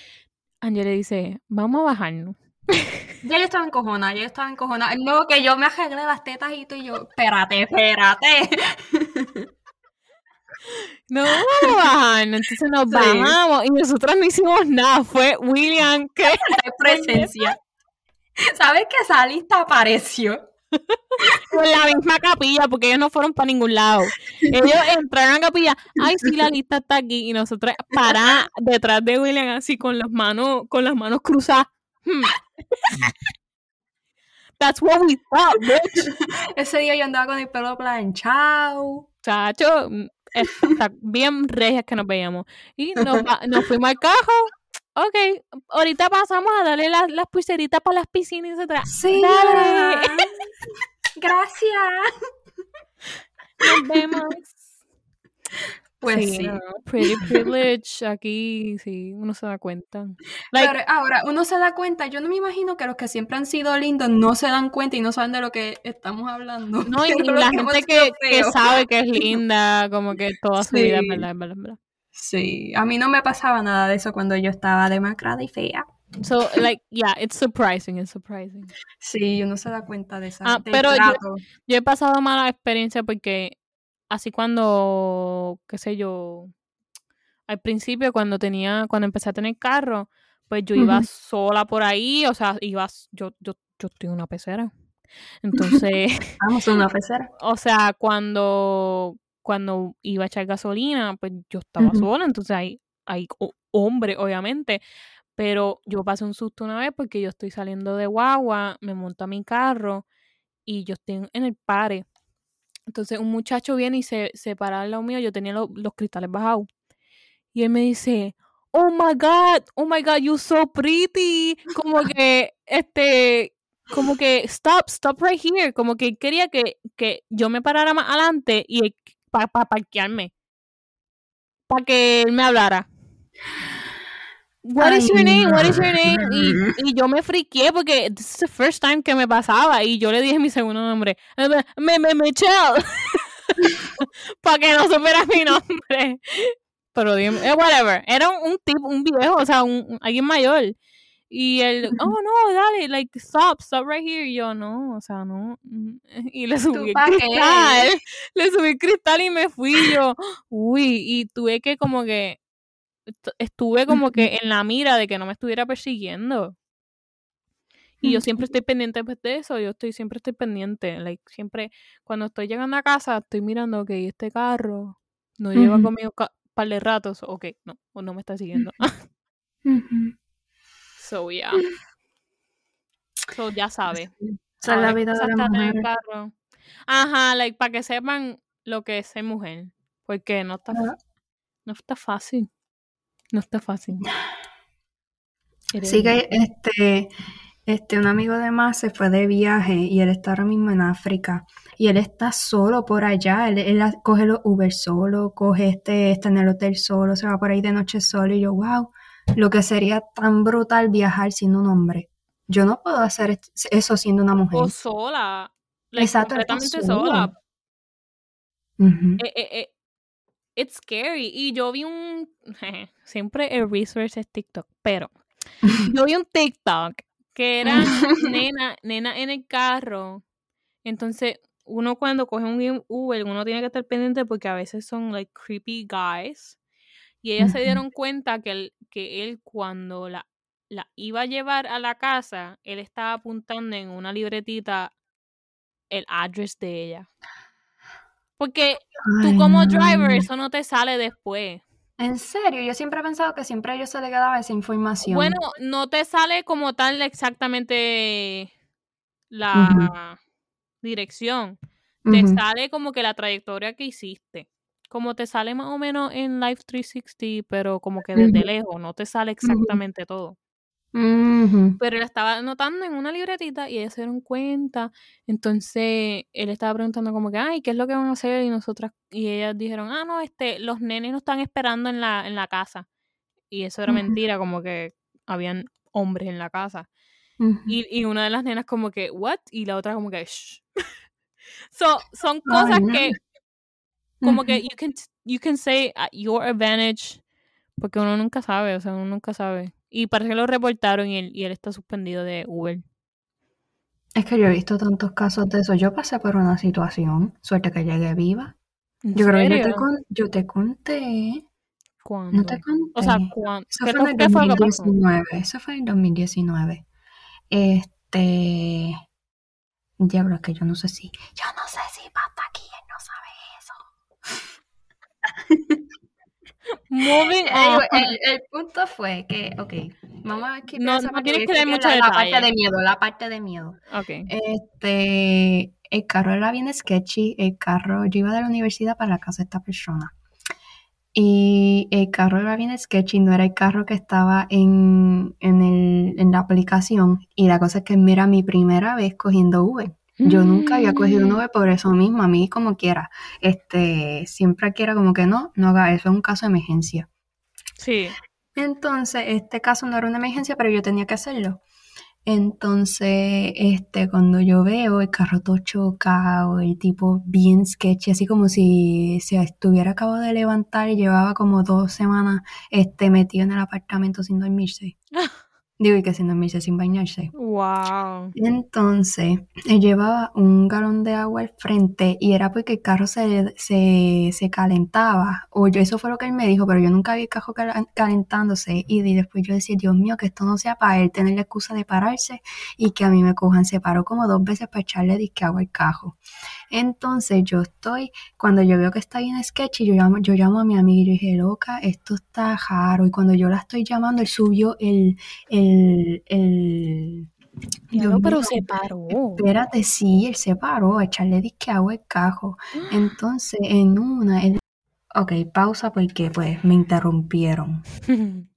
Angel le dice, vamos a bajarnos. Ya yo estaba encojonada, ya yo estaba encojonada. No, que yo me arreglé las tetas y tú y yo, espérate, espérate. No, vamos a bajarnos. Entonces nos Sí. bajamos y nosotros no hicimos nada. Fue William que presencia. ¿Sabes que esa lista apareció? Con la misma capilla, porque ellos no fueron para ningún lado. Ellos entraron a la capilla, ay, sí, la lista está aquí, y nosotros paradas detrás de William así con las manos, con las manos cruzadas. Hmm. That's what we thought, bitch. Ese día yo andaba con el pelo planchado. Chacho, mm, está bien regias que nos veíamos. Y nos, nos fuimos al carro. Ok, ahorita pasamos a darle las, las pulseritas para las piscinas y etcétera. Sí. Dale. Gracias. Nos vemos. Pues sí. no, pretty privilege aquí, sí, uno se da cuenta. Like, Pero ahora uno se da cuenta, yo no me imagino que los que siempre han sido lindos no se dan cuenta y no saben de lo que estamos hablando. no, y, la gente que, que sabe que es linda, como que toda su vida, Sí. verdad, es verdad, es verdad. Sí, a mí no me pasaba nada de eso cuando yo estaba demacrada y fea. So, like, yeah, it's surprising, it's surprising. Sí, uno se da cuenta de esa Ah, pero yo- he pasado mala experiencia porque así cuando, qué sé yo, al principio cuando tenía, cuando empecé a tener carro, pues yo iba sola por ahí, o sea, iba, yo, yo, yo estoy una pecera. Entonces, Vamos a una pecera. o sea, cuando, cuando iba a echar gasolina, pues yo estaba sola, entonces hay, hay ho- hombre, obviamente, pero yo pasé un susto una vez porque yo estoy saliendo de guagua, me monto a mi carro y yo estoy en- el pare. Entonces un muchacho viene y se, se para al lado mío, yo tenía lo- los cristales bajados. Y él me dice, oh my God, oh my God, you're so pretty. Como que, este, como que, stop, stop right here. Como que él quería que, que yo me parara más adelante y para parquearme. Para que él me hablara. What is your name? What is your name? Y, yo me friqué porque this is the first time que me pasaba y yo le dije mi segundo nombre. Me, me, Michelle. Para que no supiera mi nombre. Pero dime, eh, whatever. Era un, un tipo, un viejo, o sea, un- alguien mayor. Y él, oh no, dale, like, stop, stop right here. Y yo, no, o sea, no. mm, Y le subí el qué? cristal. Le subí el cristal y me fui yo. Uy, y tuve que como que, est- estuve como que en la mira de que no me estuviera persiguiendo. Y yo siempre estoy pendiente pues, de eso, yo estoy siempre estoy pendiente, like, siempre cuando estoy llegando a casa estoy mirando, ok, este carro no lleva conmigo un par de ratos, ok, no, o no me está siguiendo. Ujú. So, yeah. So, ya sabe. Esa es la vida de empieza a las estar en carro. Ajá, like, para que sepan lo que es ser mujer, porque no está, no está fácil, no está fácil. Sí que este, este, un amigo de más se fue de viaje y él está ahora mismo en África y él está solo por allá, él, él coge los Uber solo, coge este, está en el hotel solo, se va por ahí de noche solo y yo, wow, lo que sería tan brutal viajar siendo un hombre. Yo no puedo hacer eso siendo una mujer. O sola. like, Exacto, completamente sola. Ujú. Eh, eh, eh, It's scary. Y yo vi un. Siempre el resource es TikTok. Pero yo vi un TikTok que era nena, nena en el carro. Entonces, uno cuando coge un Uber, uno tiene que estar pendiente porque a veces son like creepy guys. Y ellas se dieron cuenta que él, que él cuando la, la iba a llevar a la casa, él estaba apuntando en una libretita el address de ella. Porque tú Ay, como no. driver, eso no te sale después. En serio, yo siempre he pensado que siempre a ellos se les quedaba esa información. Bueno, no te sale como tal exactamente la dirección. Te sale como que la trayectoria que hiciste. Como te sale más o menos en Life 360, pero como que desde lejos, no te sale exactamente todo. Pero él estaba anotando en una libretita y ellos se dieron cuenta. Entonces él estaba preguntando como que, ay, ¿qué es lo que van a hacer? Y nosotras, y ellas dijeron, ah, no, este, los nenes nos están esperando en la, en la casa. Y eso era mentira, como que habían hombres en la casa. Y, y una de las nenas como que, what? Y la otra como que, shh. so, son cosas no. que como que you can, you can say at your advantage, porque uno nunca sabe, o sea, uno nunca sabe. Y parece que lo reportaron y él, y él está suspendido de Uber. Es que yo he visto tantos casos de eso. Yo pasé por una situación, suerte que llegué viva. ¿En Yo creo que yo te, con- yo te conté. ¿Cuándo? No te conté. O sea, ¿cuándo? Eso ¿Qué, fue en el qué fue lo que pasó? 2019. Eso fue en el 2019. Este. Diablo, es que yo no sé si. Yo no sé si hasta aquí él no sabe eso. Moving on. el, el punto fue que, ok, vamos a ver No- no tienes que dar mucho la, la parte de miedo, la parte de miedo. Ok. Este, el carro era bien sketchy. El carro, yo iba de la universidad para la casa de esta persona. Y el carro era bien sketchy, no era el carro que estaba en, en, el, en la aplicación. Y la cosa es que era mi primera vez cogiendo Uber. Yo nunca había cogido un Mm. Por eso mismo, a mí como quiera. Este, siempre que era como que no, no haga eso, es un caso de emergencia. Sí. Entonces, este caso no era una emergencia, pero yo tenía que hacerlo. Entonces, este, cuando yo veo el carro todo chocado, el tipo bien sketchy, así como si se estuviera acabado de levantar y llevaba como dos semanas este, metido en el apartamento sin dormirse. Digo, y que sin dormirse, sin bañarse. Wow. Entonces, él llevaba un galón de agua al frente y era porque el carro se, se, se calentaba. O yo, eso fue lo que él me dijo, pero yo nunca vi el carro cal- calentándose. Y, de- después yo decía, Dios mío, que esto no sea para él tener la excusa de pararse y que a mí me cojan. Se paró como dos veces para echarle disque agua al carro. Entonces, yo estoy, cuando yo veo que está bien sketchy, yo llamo, yo llamo a mi amiga y yo dije, loca, esto está raro. Y cuando yo la estoy llamando, él subió el, el, el, pero se paró. Espérate, sí, él se paró a echarle disque agua al cajo. Entonces, en una, él... Ok, pausa porque pues me interrumpieron.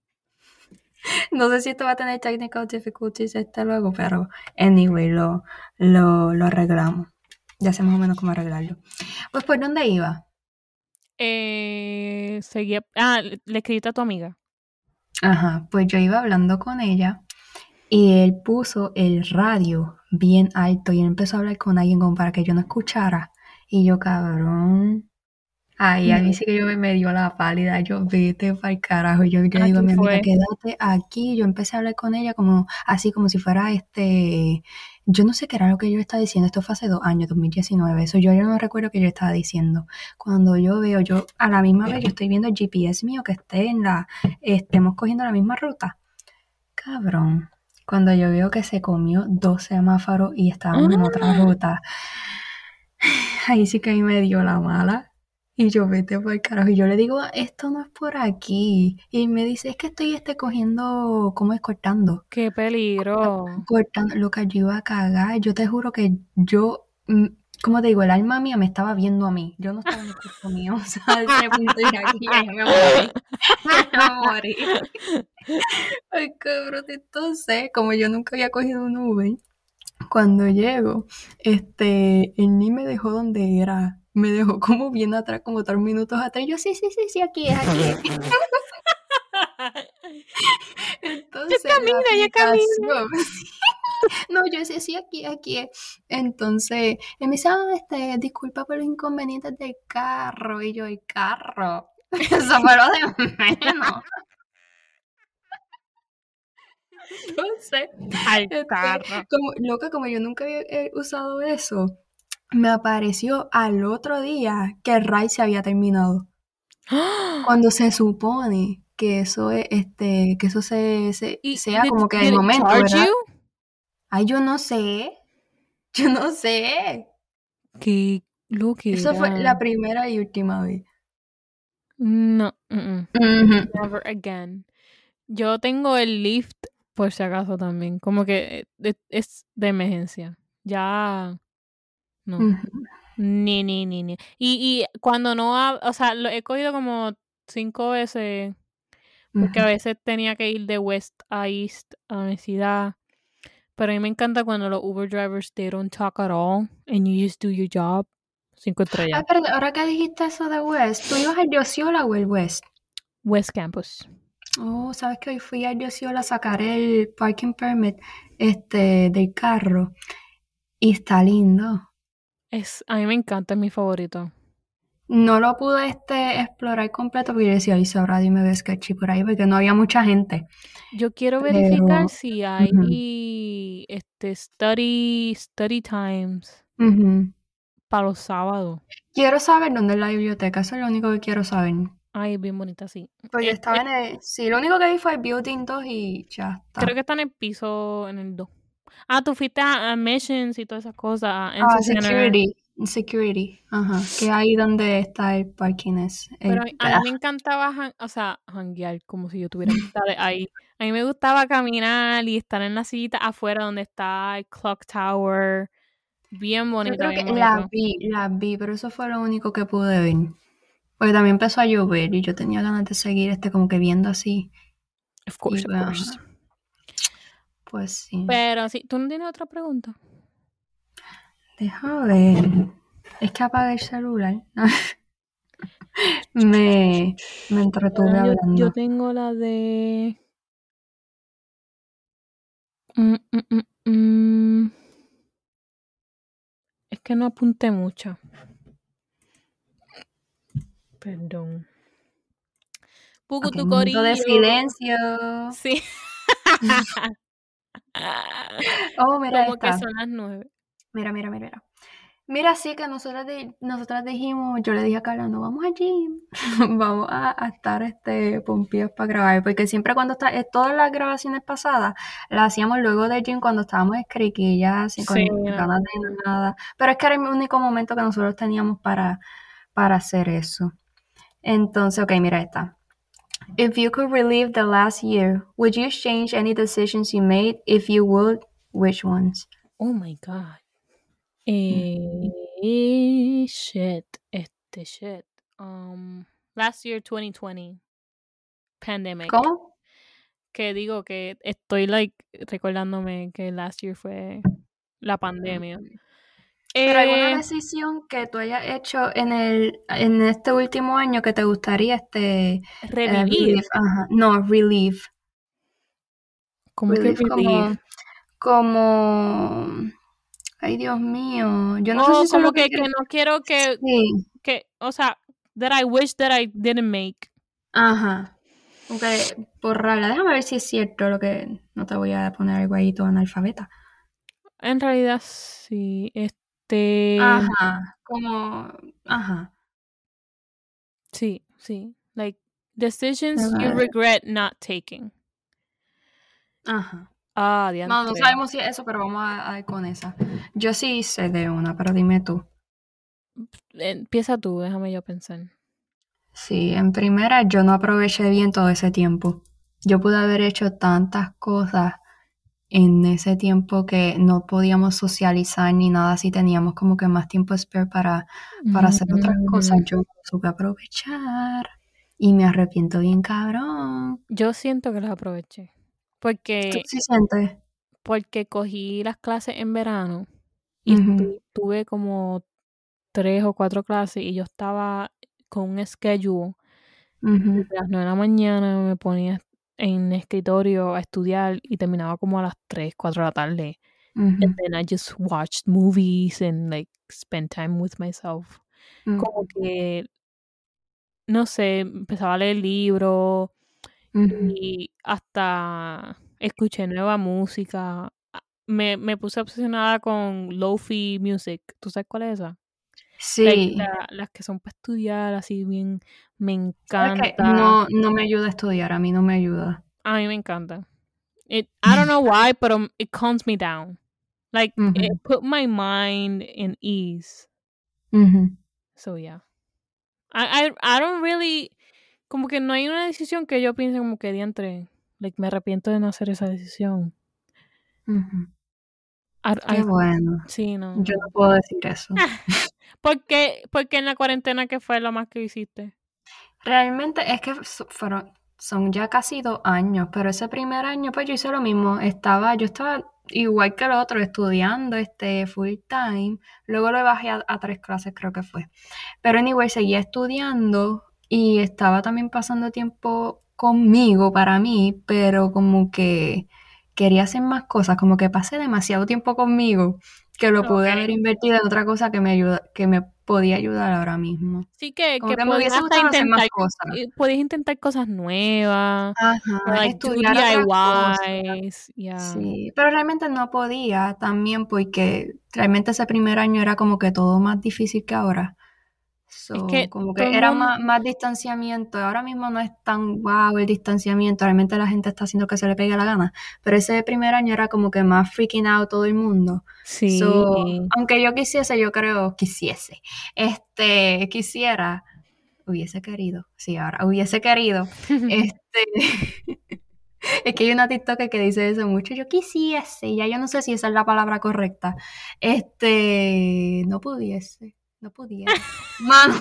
No sé si esto va a tener technical difficulties este luego, pero anyway, lo, lo, lo arreglamos. Ya sé más o menos cómo arreglarlo. Pues, ¿por dónde iba? eh, seguía. Ah, le le escribiste a tu amiga. Ajá, pues yo iba hablando con ella y él puso el radio bien alto y él empezó a hablar con alguien como para que yo no escuchara. Y yo, cabrón. Ay, a mí sí que yo me, dio la pálida. Yo, vete para el carajo. Yo, yo ¿A digo a mi amiga, fue? quédate aquí. Yo empecé a hablar con ella como, así como si fuera este. Yo no sé qué era lo que yo estaba diciendo. Esto fue hace dos años, 2019. Eso yo ya no recuerdo que yo estaba diciendo. Cuando yo veo, yo a la misma vez, yo estoy viendo el GPS mío que esté en la. Estemos cogiendo la misma ruta. Cabrón. Cuando yo veo que se comió dos semáforos y estábamos en otra Ah. ruta. Ahí sí que a mí me dio la mala. Y yo vete por el carajo. Y yo le digo, esto no es por aquí. Y me dice, es que estoy este cogiendo, ¿cómo es? Cortando. Qué peligro. Cortando lo que yo iba a cagar. Yo te juro que yo, mm, como te digo, el alma mía me estaba viendo a mí. Yo no estaba en el cuerpo mío. O sea, ese punto dije, aquí me morí. Me morí. Ay, cabrón. Entonces, como yo nunca había cogido un Uber, cuando llego, este, él ni me dejó donde era. Me dejó como bien atrás, como tres minutos atrás. Y yo, sí, sí, sí, sí, aquí es, aquí es. Entonces, la ya camina. aplicación- No, yo decía, sí, aquí, aquí es. Entonces, él me dice, ah, este, disculpa por los inconvenientes del carro. Y yo, el carro. Eso fue lo de menos. Entonces, Al este, carro. como, loca, como yo nunca había eh, usado eso, me apareció al otro día que el ride se había terminado. Cuando se supone que eso es, este, que eso se, se- Y- sea did- como que it momento, ¿verdad? you? Ay, yo no sé. Yo no sé. Qué lo que Eso fue la primera y última vez. No, mm, mm, never again. Yo tengo el lift por si acaso también, como que eh, es de emergencia. Ya no. Ni, ni, ni, ni. Y, y cuando no, ha- o sea, lo he cogido como cinco veces, porque a veces tenía que ir de West a East a la universidad. Pero a mí me encanta cuando los Uber drivers, they don't talk at all, and you just do your job. Cinco estrellas. Ay, pero ahora que dijiste eso de West, ¿tú ibas al Yosiola o el West? West Campus. Oh, sabes que hoy fui al Yosiola a sacar el parking permit este, del carro y está lindo. Es, a mí me encanta, es mi favorito. No lo pude este, explorar completo porque yo decía, ay, sabrá, dime ve sketchy por ahí porque no había mucha gente. Yo quiero verificar Pero, si hay este study, study times para los sábados. Quiero saber dónde es la biblioteca, eso es lo único que quiero saber. Ay, es bien bonita, sí. Porque Eh, estaba en el... Sí, lo único que vi fue el Building 2 y ya está. creo que está en el piso, en el 2. Ah, tú fuiste a, a Missions y todas esas cosas. Ah, security. Security. Ajá. Que ahí donde está el parking es. el- Pero a mí me encantaba, o sea, janguear, como si yo tuviera ahí. A mí me gustaba caminar y estar en la sillita afuera donde está el Clock Tower. Bien Yo bonito, creo que bien la vi, la vi, pero eso fue lo único que pude ver. Porque también empezó a llover y yo tenía ganas de seguir este como que viendo así. Of course, Y, of ajá. Pues sí. Pero sí, ¿tú no tienes otra pregunta? Deja ver. Es que apagué el celular. me, me entretuve yo, hablando. yo tengo la de... Mm, mm, mm. Es que no apunté mucho. Perdón. Pucu Ok, tu minuto de silencio. Sí. Oh, mira Como que esta. son las nueve. Mira, mira, mira, mira. Mira, sí que nosotras, di- nosotras dijimos, yo le dije a Carla, no vamos allí, vamos a, a estar este, pompidos para grabar, porque siempre cuando está, eh, todas las grabaciones pasadas las hacíamos luego del gym cuando estábamos escriquillas, y con Sí. ganas de nada, pero es que era el único momento que nosotros teníamos para, para hacer eso. Entonces, ok, mira esta. If you could relive the last year, would you change any decisions you made? If you would, which ones? Oh my god. Eh, shit. Este shit. Um, last year 2020. Pandemic. ¿Cómo? Que digo que estoy like recordándome que last year fue la pandemia. ¿Pero alguna Eh, decisión que tú hayas hecho en el en este último año que te gustaría este eh, revivir. Ajá. No, relieve. ¿Cómo que Relieve relieve? como como ay Dios mío, yo no sé Oh, si como que, que que no quiero que, sí. que, o sea, that I wish that I didn't make. Ajá. Ok, borrarla. Déjame ver si es cierto lo que no te voy a poner algo ahí todo analfabeta. En realidad sí, este, Ajá, como ajá. sí, sí, like decisions Déjame you regret not taking. Ajá. Ah, No, no diantre. sabemos si es eso, pero vamos a, a ir con esa. Yo sí sé de una, pero dime tú. Empieza tú, déjame yo pensar. Sí, en primera yo no aproveché bien todo ese tiempo. Yo pude haber hecho tantas cosas en ese tiempo que no podíamos socializar ni nada así, teníamos como que más tiempo spare para, para hacer otras cosas. Yo supe aprovechar y me arrepiento bien cabrón. Yo siento que las aproveché. ¿Tú Porque, sí sientes? porque cogí las clases en verano y tuve como tres o cuatro clases y yo estaba con un schedule las nueve de la mañana, me ponía en escritorio a estudiar y terminaba como a las 3, 4 de la tarde. Ujú, And then I just watched movies and like spent time with myself. Como ujú, que, no sé, empezaba a leer libros y hasta escuché nueva música. Ah, Me, me puse obsesionada con lofi music. ¿Tú sabes cuál es esa? Sí, la- las que son para estudiar, así bien, me encanta. No, no me ayuda a estudiar, a mí no me ayuda. A mí me encanta. It, I don't know why, but it calms me down. Like, it put my mind in ease. So, yeah. I, I, I don't really, como que no hay una decisión que yo piense como que diantre, like, me arrepiento de no hacer esa decisión. I- Qué I- bueno. sí, no. Yo no. no puedo decir eso. ¿Por qué, en la cuarentena que fue lo más que hiciste? Realmente es que fueron, son ya casi dos años, pero ese primer año pues yo hice lo mismo. Estaba, yo estaba igual que el otro, estudiando este full time. Luego lo bajé a, a tres clases, creo que fue. Pero anyway, seguía estudiando y estaba también pasando tiempo conmigo para mí, pero como que quería hacer más cosas, como que pasé demasiado tiempo conmigo que lo pude haber invertido en otra cosa que me ayuda, que me podía ayudar ahora mismo. Sí, que, Como que que podías hacer más intentar, cosas. eh, podías intentar cosas nuevas, Ajá, estudiar. DIYs, yeah. Sí, pero realmente no podía también porque realmente ese primer año era como que todo más difícil que ahora. So, que como que era mundo- más, más distanciamiento. Ahora mismo no es tan wow el distanciamiento. Realmente la gente está haciendo que se le pegue la gana. Pero ese primer año era como que más freaking out todo el mundo. Sí. So, aunque yo quisiese, yo creo, quisiese, este, quisiera, hubiese querido, sí, ahora, hubiese querido, este, es que hay una TikTok que dice eso mucho, yo quisiese, ya yo no sé si esa es la palabra correcta, este, no pudiese, no pudiera, mano,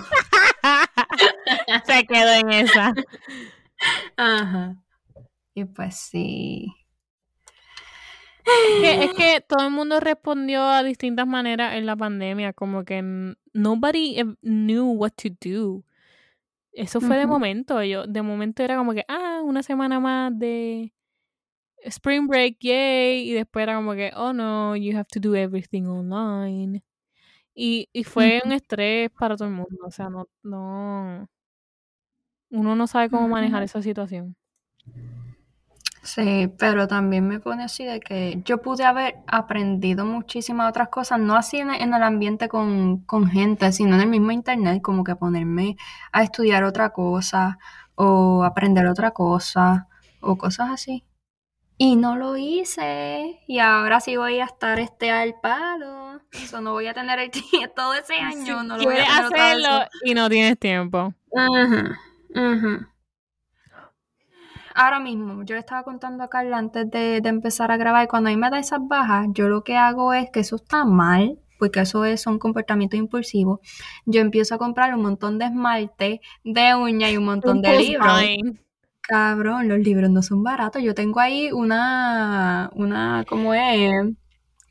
Se quedó en esa. ajá, y pues sí, Es que, es que todo el mundo respondió a distintas maneras en la pandemia, como que nobody ev- knew what to do. Eso fue de momento, yo, de momento era como que, ah, una semana más de spring break, yay, y después era como que, oh no, you have to do everything online. Y, y fue un estrés para todo el mundo, o sea, no, no, uno no sabe cómo manejar esa situación. Sí, pero también me pone así de que yo pude haber aprendido muchísimas otras cosas, no así en, en el ambiente con, con gente, sino en el mismo internet, como que ponerme a estudiar otra cosa o aprender otra cosa o cosas así. Y no lo hice. Y ahora sí voy a estar este al palo. Eso no voy a tener el tiempo todo ese año. no lo voy a tener y no tienes tiempo. Ajá, ajá. Ahora mismo, yo le estaba contando a Carla antes de, de empezar a grabar, cuando a mí me da esas bajas, yo lo que hago es que eso está mal, porque eso es un comportamiento impulsivo. Yo empiezo a comprar un montón de esmalte, de uña y un montón de libros. Cabrón, los libros no son baratos. Yo tengo ahí una, una, ¿cómo es?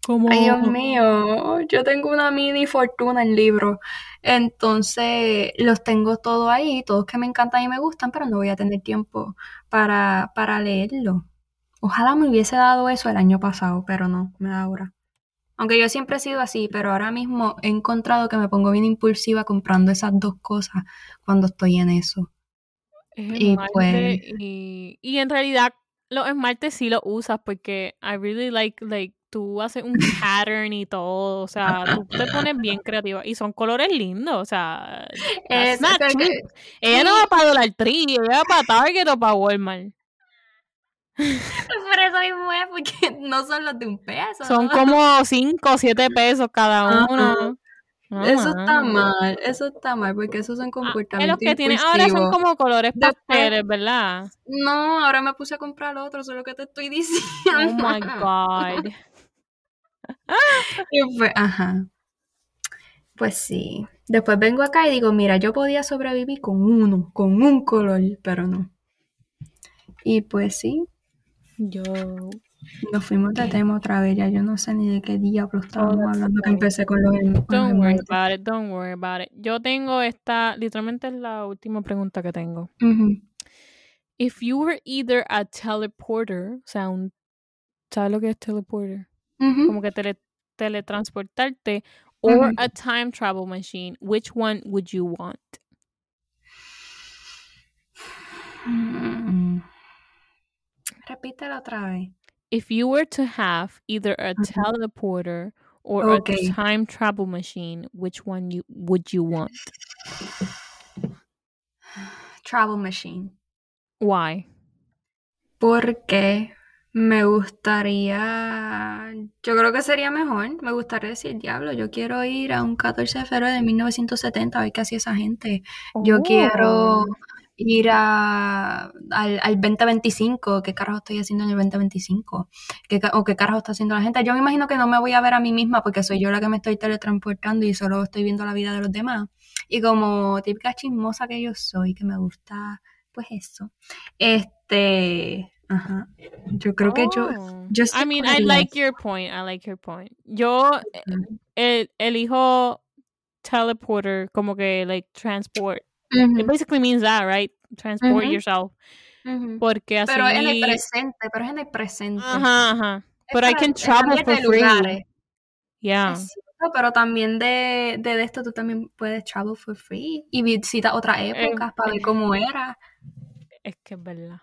Como Ay, Dios mío, yo tengo una mini fortuna en libros. Entonces, los tengo todos ahí, todos que me encantan y me gustan, pero no voy a tener tiempo para, para leerlo. Ojalá me hubiese dado eso el año pasado, pero no, me da ahora. Aunque yo siempre he sido así, pero ahora mismo he encontrado que me pongo bien impulsiva comprando esas dos cosas cuando estoy en eso. Es y pues- y, y en realidad los esmaltes sí los usas porque I really like, like, tú haces un pattern y todo, o sea, tú te pones bien creativa y son colores lindos, o sea, Es que- ella no va para Dollar Tree, ella va para Target o para Walmart. Por eso mismo es, porque no son los de un peso. Son ¿no? como 5 o 7 pesos cada uno. Eso está mano. mal, eso está mal, porque esos son Ah, comportamientos los que tienes ahora son como colores pasteles, ¿verdad? No, ahora me puse a comprar otro, eso es lo que te estoy Oh diciendo. my God. Y pues, ajá. Pues sí. Después vengo acá y digo, mira, yo podía sobrevivir con uno, con un color, pero no. Y pues sí, Yo. Nos fuimos de tema otra vez, ya yo no sé ni de qué diablo estábamos that's hablando que empecé con los, con Don't worry esmaltes. about it, don't worry about it. Yo tengo esta, literalmente es la última pregunta que tengo. If you were either a teleporter, o sea, un, ¿sabes lo que es teleporter? Como que tele, teletransportarte, or a time travel machine, which one would you want? Mm. Repítelo otra vez. If you were to have either a Ujú. teleporter or Okay. a time travel machine, which one you would you want? Travel machine. Why? Porque me gustaría, yo creo que sería mejor, me gustaría decir, diablo, yo quiero ir a un 14 de febrero de 1970 a ver qué hacía esa gente. Yo quiero Oh. Ir a, al, al 2025, ¿qué carajo estoy haciendo en el 2025? ¿Qué, o qué carajo está haciendo la gente? Yo me imagino que no me voy a ver a mí misma porque soy yo la que me estoy teletransportando y solo estoy viendo la vida de los demás. Y como típica chismosa que yo soy, que me gusta, pues eso. Este, ajá, yo creo que yo, Oh. yo I mean, I like your point. I like your point. Yo eh, elijo teleporter como que like transport. It basically means that, right? Transport Ujú. yourself. ujú. Porque así. Pero en el presente, pero es en el presente. Ajá, ajá. But I can travel for free. lugares. Yeah. Cierto, pero también de, de, esto tú también puedes travel for free y visitar otras épocas para ver cómo era. Es que es verdad.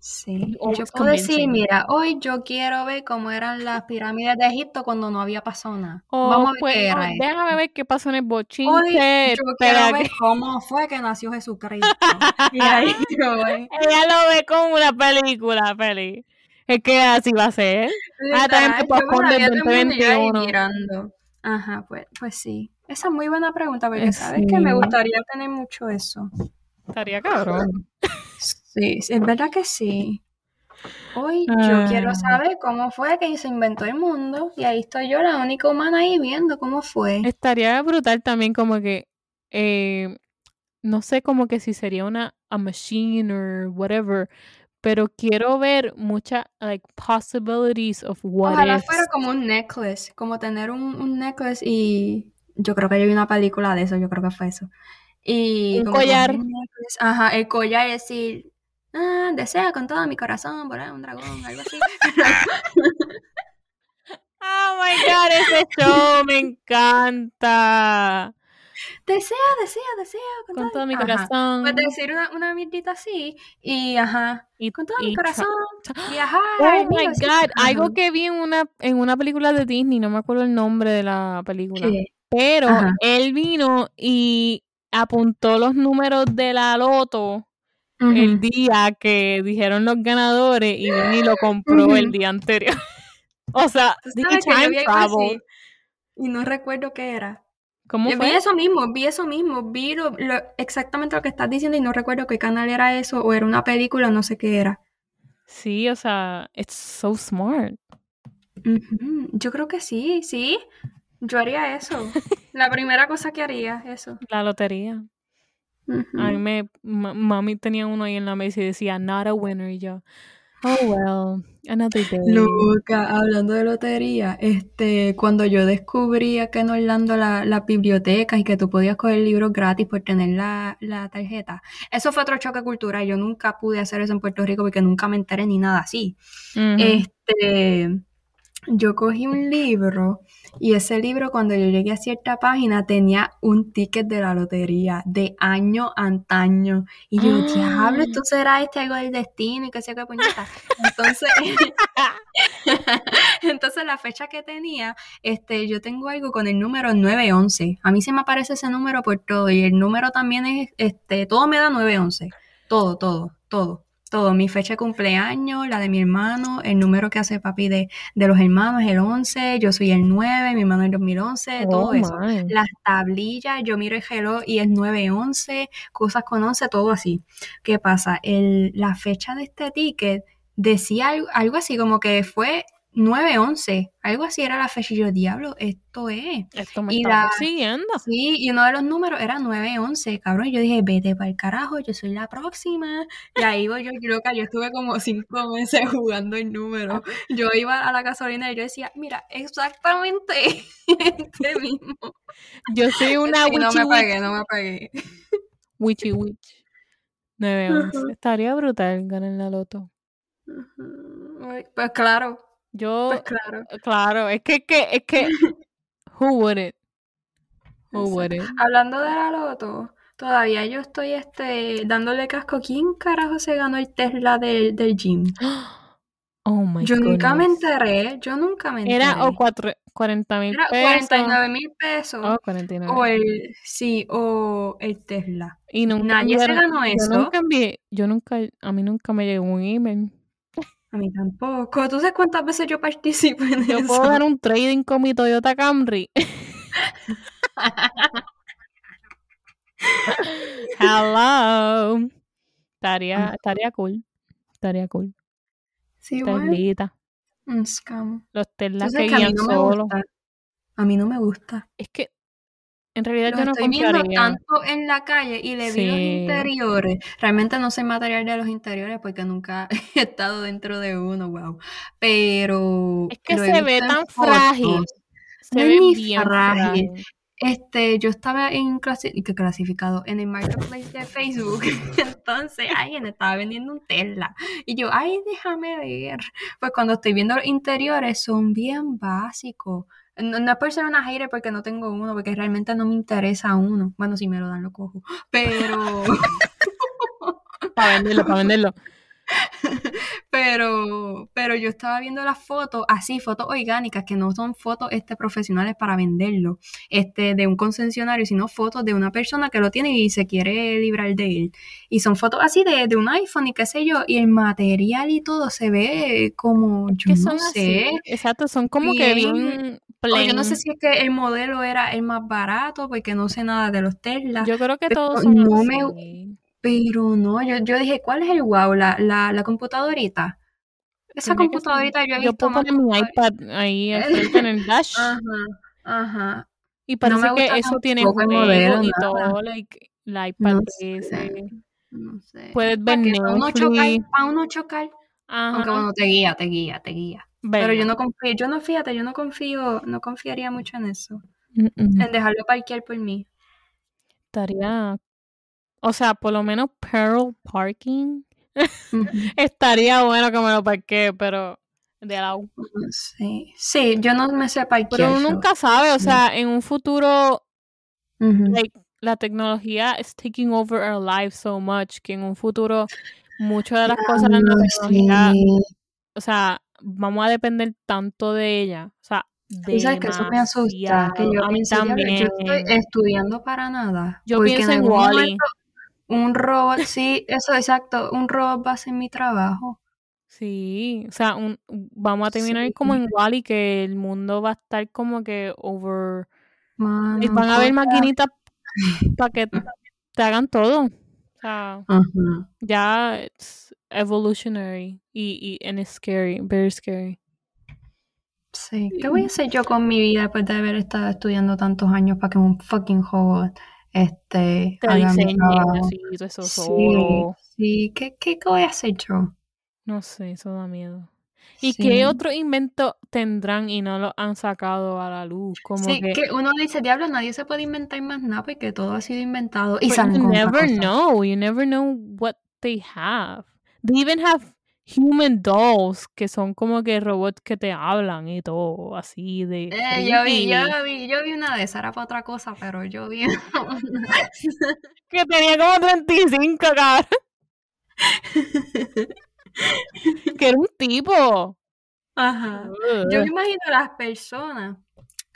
Sí. Yo puedo decir, mira, hoy yo quiero ver cómo eran las pirámides de Egipto cuando no había pasado nada. O Vamos a ver pues, qué era déjame ver qué pasó en el Hoy bochinche. yo quiero ver que- cómo fue que nació Jesucristo. Y ahí yo voy. Ella lo ve como una película, Feli. Es que así va a ser. Ah, también te 2021. mirando. Ajá, pues, pues sí. Esa es muy buena pregunta porque Eh, sabes que me sí. gustaría tener mucho eso. Estaría cabrón. Sí, es verdad que sí. Hoy yo quiero Ah. saber cómo fue que se inventó el mundo y ahí estoy yo, la única humana ahí viendo cómo fue. Estaría brutal también como que, eh, no sé como que si sería una a machine or whatever, pero quiero ver muchas like possibilities of what Ojalá ifs. fuera como un necklace, como tener un, un necklace y yo creo que yo vi una película de eso, yo creo que fue eso. Y Un como collar. un necklace, ajá, el collar y decir, ah, desea con todo mi corazón volar un dragón, algo así. Oh my god, ese show me encanta. desea, desea, desea con, Con todo mi Ajá. corazón. Pues decir una, una mierdita así y ajá, Y, con todo y mi corazón viajar. Oh al my 1900. god, algo Ajá. que vi en una, en una película de Disney, no me acuerdo el nombre de la película. ¿Qué? Pero Ajá. él vino y apuntó los números de la loto el día que dijeron los ganadores y vino y lo compró el día anterior. o sea, time travel. y no recuerdo qué era. ¿Cómo Yo vi eso mismo, vi eso mismo, vi lo- lo- exactamente lo que estás diciendo y no recuerdo qué canal era eso o era una película o no sé qué era. Sí, o sea, it's so smart. Yo creo que sí, sí. Yo haría eso. La primera cosa que haría, eso. La lotería. A mí me, ma- mami tenía uno ahí en la mesa y decía, not a winner. Y yo, oh well, another day. Loca, hablando de lotería, este, cuando yo descubrí acá en Orlando la, la biblioteca y que tú podías coger libros gratis por tener la, la tarjeta, eso fue otro choque cultural. Yo nunca pude hacer eso en Puerto Rico porque nunca me enteré ni nada así. Este, yo cogí un libro y ese libro cuando yo llegué a cierta página tenía un ticket de la lotería de año antaño. Y yo, Ah. diablo, esto será este algo del destino y qué sé qué puñeta. Entonces, entonces la fecha que tenía, este, yo tengo algo con el número 911. A mí se me aparece ese número por todo y el número también es, este, todo me da 911. Todo, todo, todo. Todo, mi fecha de cumpleaños, la de mi hermano, el número que hace papi de, de los hermanos el 11, yo soy el 9, mi hermano es el 2011, todo Oh, eso. my. Las tablillas, yo miro el reloj y es 911, cosas con 11, todo así. ¿Qué pasa? El, la fecha de este ticket decía algo, algo así como que fue 911, algo así era la fecha y yo, diablo, esto es. Esto me Y está la- persiguiendo. Sí, y uno de los números era 911, cabrón. Y yo dije, vete para el carajo, yo soy la próxima. Y ahí voy yo, loca, yo estuve como cinco meses jugando el número. Yo iba a la gasolina y yo decía, mira, exactamente este mismo. Yo soy una Y no me pegué, no me pegué. Witchy witch. 9-11. Estaría brutal ganar la loto. Pues claro, Yo, pues claro. claro, es que, que, es que, who wouldn't? Who wouldn't? Hablando de la loto, todavía yo estoy este dándole casco. ¿Quién carajo se ganó el Tesla del, del gym? Oh my Yo nunca me goodness. enteré, yo nunca me enteré. Era o cuatro, 40 mil Era pesos. 49 mil pesos. Oh, 49. O el, sí, o el Tesla. Y nunca Nadie se ganó Yo eso. nunca envié, yo nunca, a mí nunca me llegó un email. A mí tampoco. ¿Tú sabes cuántas veces yo participo en Yo eso? puedo dar un trading con mi Toyota Camry. Hello. Estaría, estaría cool. Estaría cool. Sí, bueno, Teslita. un scam. Los Teslas Entonces, que guían no me solo. gusta. A mí no me gusta. Es que en realidad Los yo no estoy viendo confiaría. tanto en la calle y le vi los interiores. Realmente no sé material de los interiores porque nunca he estado dentro de uno, wow. Pero Es que se ve tan frágil. Se No ve bien frágil. frágil. Este, yo estaba en clasi- ¿qué clasificado en el marketplace de Facebook. Entonces alguien estaba vendiendo un Tesla. Y yo, ay, déjame ver. Pues cuando estoy viendo los interiores son bien básicos. No, no es por ser una hater porque no tengo uno, porque realmente no me interesa uno. Bueno, si me lo dan, lo cojo. Pero, Para venderlo, para venderlo. pero, pero yo estaba viendo las fotos, así, fotos orgánicas, que no son fotos este, profesionales para venderlo, este, de un concesionario, sino fotos de una persona que lo tiene y se quiere librar de él. Y son fotos así de, de un iPhone y qué sé yo, y el material y todo se ve como, yo Que no sé. así. Exacto, son como que bien- yo no sé si es que el modelo era el más barato, porque no sé nada de los Tesla. Yo creo que todos son no me-. Pero no, yo, yo dije, ¿cuál es el wow? La, la, la computadorita. Esa computadorita yo he Yo visto puedo más poner mi iPad ahí en el dash. Ajá, ajá. Y parece me que eso tiene modelo, y todo. Like, la iPad No sé. No sé. Puedes ver Para uno chocar, Netflix. para uno chocar. Aunque bueno, te guía, te guía, te guía. Pero yo no confío, yo no fíjate, yo no confío, no confiaría mucho en eso. Mm, mm. En dejarlo parquear por mí. Estaría. O sea, por lo menos Pearl Parking. Estaría bueno que me lo parquee, pero de lado. Sí, sí, yo no me sé parquear. Pero uno nunca sabe, o sea, en un futuro, like, la tecnología is taking over our lives so much que en un futuro muchas de las cosas de la Ah, tecnología, sí. o sea, vamos a depender tanto de ella. O sea, Tú sabes que eso me asusta, que yo. A mí pienso, "Diablo, también. yo estoy estudiando para nada. Yo pienso en Wall-E. momento Un robot, sí, eso exacto, un robot va a hacer mi trabajo. Sí, o sea, un, vamos a terminar como en Wall-E, que el mundo va a estar como que over... Y van a haber maquinitas para que te hagan todo. O sea, ya it's evolutionary y, y and it's scary, very scary. Sí, ¿qué voy a hacer yo con mi vida después de haber estado estudiando tantos años para que un fucking robot este, Te trabajo? así, todo eso Sí, solo. sí, ¿qué, qué, voy a hacer yo? No sé, eso da miedo. ¿Y Sí. qué otro invento tendrán y no lo han sacado a la luz? Como Sí, que, que uno dice, diablo, nadie se puede inventar más nada porque todo ha sido inventado y But salen you never know. You never know what they have. They even have human dolls que son como que robots que te hablan y todo así de Eh, yo vi, yo vi, yo vi una de esas, era para otra cosa, pero yo vi una. que tenía como 35 cabrón que era un tipo Ajá. Yo me imagino las personas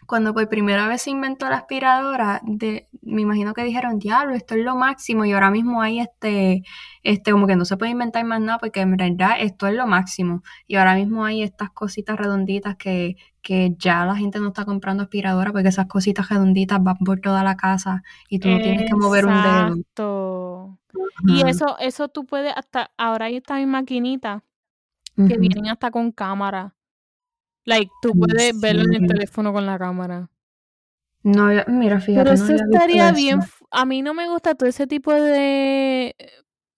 cuando por primera vez se inventó la aspiradora, de, me imagino que dijeron, diablo, esto es lo máximo, y ahora mismo hay este, este, como que no se puede inventar más nada, porque en verdad esto es lo máximo. Y ahora mismo hay estas cositas redonditas que, que ya la gente no está comprando aspiradora, porque esas cositas redonditas van por toda la casa y tú no tienes que mover un dedo. Exacto. y Ajá. eso eso tú puedes hasta ahora hay estas maquinitas que vienen hasta con cámara like tú puedes verlo en el teléfono con la cámara No, mira, fíjate, Pero eso estaría bien. A mí no me gusta todo ese tipo de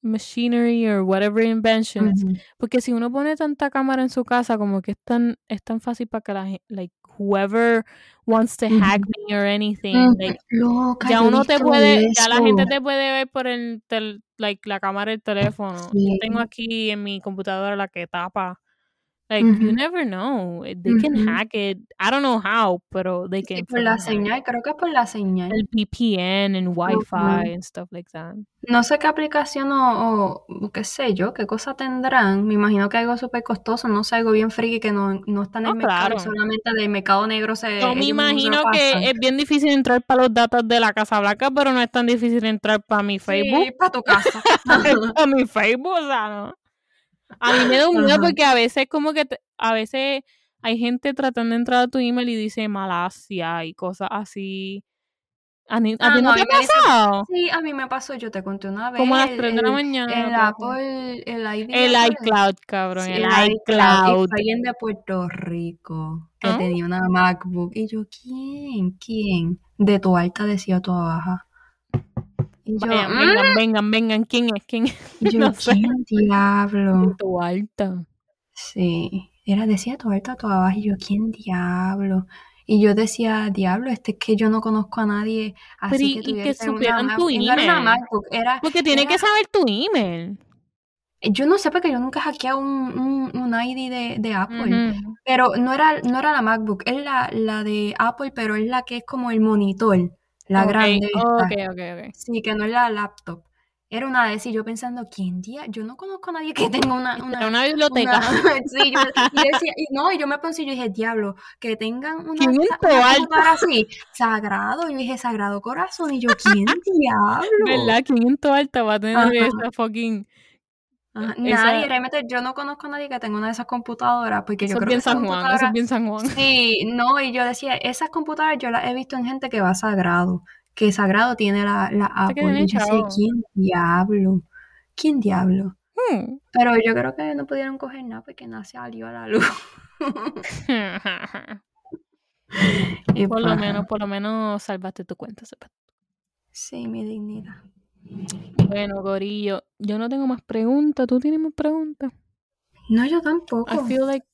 machinery or whatever inventions. Porque si uno pone tanta cámara en su casa, como que es tan, es tan fácil para que la gente, like, whoever wants to hack me or anything, Ujú. like, Loca, ya uno te puede, ya la gente te puede ver por el, tel- like, la cámara del teléfono. Yo tengo aquí en mi computadora la que tapa. Like, you never know. eh, They can hack it. I don't know how, pero they Sí, can por la it. señal, creo que es por la señal. El VPN and. Wi-Fi and stuff like that. No sé qué aplicación o, o qué sé yo, qué cosa tendrán. Me imagino que algo súper costoso, no sé, algo bien friki que no, no está en el Oh, mercado claro. solamente del mercado negro se, Yo me imagino pasan. que es bien difícil entrar para los datos de la Casa Blanca, pero no es tan difícil entrar para mi Facebook. Sí, para tu casa. para mi Facebook, o sea, no. A mí me da un miedo Ajá. porque a veces como que te- a veces hay gente tratando de entrar a tu email y dice Malasia y cosas así. ¿A, ni- a Ah, ti no no, te ha pasado? Sí, a mí me pasó, yo te conté una vez. Como a las el- 3 de la mañana. El. Apple, el ID. El iCloud, cabrón, Sí, el el iCloud. Alguien de Puerto Rico que ¿Ah? tenía una MacBook. Y yo, ¿quién? ¿Quién? De tu alta decía tu baja. Y yo, Vayan, "Mm". vengan, vengan, vengan. ¿Quién es? ¿Quién es? Y yo, no sé. ¿quién diablo? Tu alta. Sí, era decía tu alta, tu baja. Y yo, ¿quién diablo? Y yo decía, diablo, este es que yo no conozco a nadie Pero así y, que y que una supieran tu era una email. Era, Porque tiene era- que saber tu email. yo no sé porque yo nunca hackeé un, un, un ID de, de Apple. Pero no era, no era la MacBook, es la, la de Apple, pero es la que es como el monitor, la grande. Sí, que no es la laptop. Era una de esas y yo pensando, ¿quién día? Yo no conozco a nadie que tenga una, Era una, una biblioteca. una- sí, yo, y decía, y no, y yo me pensé, yo dije, diablo, que tengan una, ¿Quién así, sagrado, yo dije, sagrado corazón, y yo, ¿quién diablo? ¿Verdad? ¿Quién en alta va a tener Ajá. esa fucking... Ajá, Esa- Nadie, realmente yo no conozco a nadie que tenga una de esas computadoras, porque Eso yo creo que bien San Juan, eso es bien San Juan. Sí, no, y yo decía, esas computadoras yo las he visto en gente que va a Sagrado, que Sagrado tiene la, la Apple. Y yo chavo. ¿quién diablo? ¿Quién diablo? Hmm. Pero yo creo que no pudieron coger nada porque nada salió a la luz. Y por lo pues, menos, por lo menos salvaste tu cuenta. Sepa. Sí, mi dignidad. Bueno, Gorillo, yo no tengo más preguntas. ¿Tú tienes más preguntas? No, yo I tampoco. feel like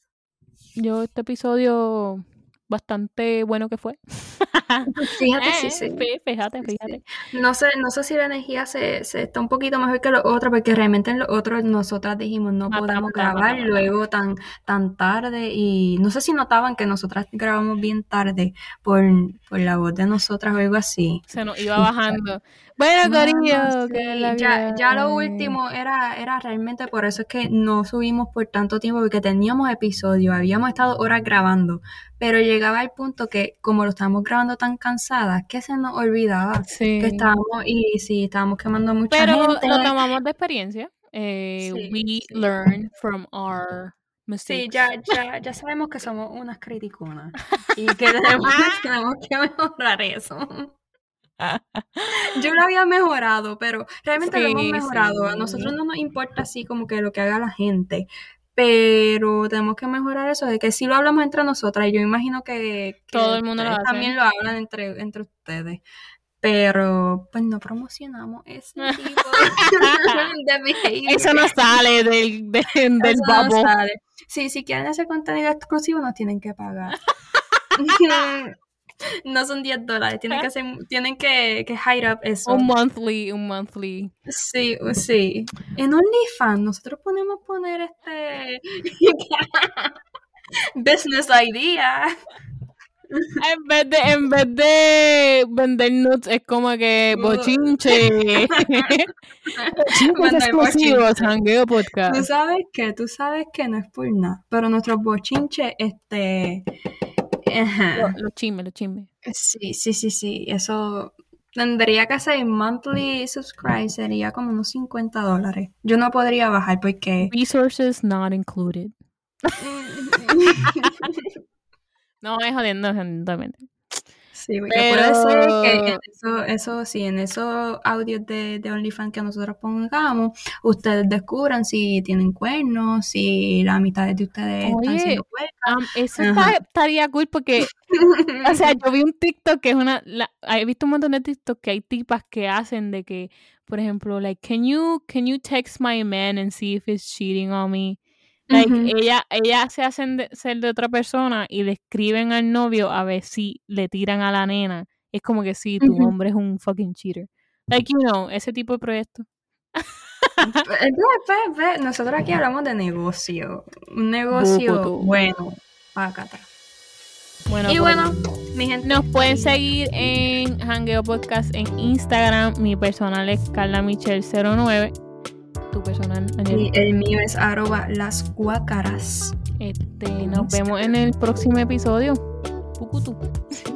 yo este episodio bastante bueno que fue. Fíjate, sí, Eh, sí. fí- Fíjate, fíjate. No sé, no sé si la energía se, se está un poquito mejor que los otros, porque realmente en los otros nosotras dijimos no mata, grabar luego tan, tan tarde y no sé si notaban que nosotras grabamos bien tarde por, por la voz de nosotras o algo así. Se nos iba bajando. Bueno, Corillo, sí, ya, ya lo último era, era realmente por eso es que no subimos por tanto tiempo, porque teníamos episodios, habíamos estado horas grabando, pero llegaba el punto que como lo estábamos grabando tan cansadas, que se nos olvidaba Sí. que estábamos, y sí, estábamos quemando a mucha Pero gente. lo tomamos de experiencia. Eh, Sí, we learn from our mistakes. Sí, ya, ya, ya sabemos que somos unas criticonas y que tenemos, tenemos que mejorar eso. Yo lo había mejorado, pero realmente lo hemos Sí, mejorado. A sí. nosotros no nos importa así como que lo que haga la gente, pero tenemos que mejorar eso de que si lo hablamos entre nosotras, y yo imagino que, que Todo el mundo lo ustedes hace. también lo hablan entre, entre ustedes. Pero pues no promocionamos ese tipo de. Eso no sale del, de- del Eso no sale. Sí, si quieren ese contenido exclusivo nos tienen que pagar. no son 10 dólares, tienen que hacer, tienen que, que hide up eso. Un monthly, un monthly. Sí, sí. En OnlyFans nosotros podemos poner este business idea. En vez de, en vez de vender nuts, es como que bochinche. Bochinches Vender exclusivos, bochinche. Hangueo Tú Podcast. sabes que, tú sabes que no es por nada, pero nuestros bochinches, este, ajá. Los lo chismes, los chismes. Sí, sí, sí, sí. Eso tendría que ser monthly subscribe, sería como unos 50 dólares. Yo no podría bajar porque. Resources not included. No, es jodiendo, jodiendo. Sí, porque puede ser que en eso, eso sí, en esos audios de, de OnlyFans que nosotros pongamos, ustedes descubran si tienen cuernos, si la mitad de ustedes están siendo cuernos. eso estaría cool porque, o sea, yo vi un TikTok que es una, he visto un montón de TikTok que hay tipas que hacen de que, por ejemplo, like, can you, can you text my man and see if he's cheating on me? Like, ella, ella se hacen ser de otra persona y le escriben al novio a ver si le tiran a la nena. Es como que si tu hombre es un fucking cheater. Like, you know, ese tipo de proyecto. Nosotros aquí hablamos de negocio. Un negocio bueno. Acá Bueno, y pues, bueno, mi gente. Nos pueden seguir en Hangueo Podcast en Instagram. Mi personal es Carla Michelle 09 tu personal. Daniel. Y el mío es arroba las guacaras. Este, nos este. vemos en el próximo episodio. Pucutu. Sí,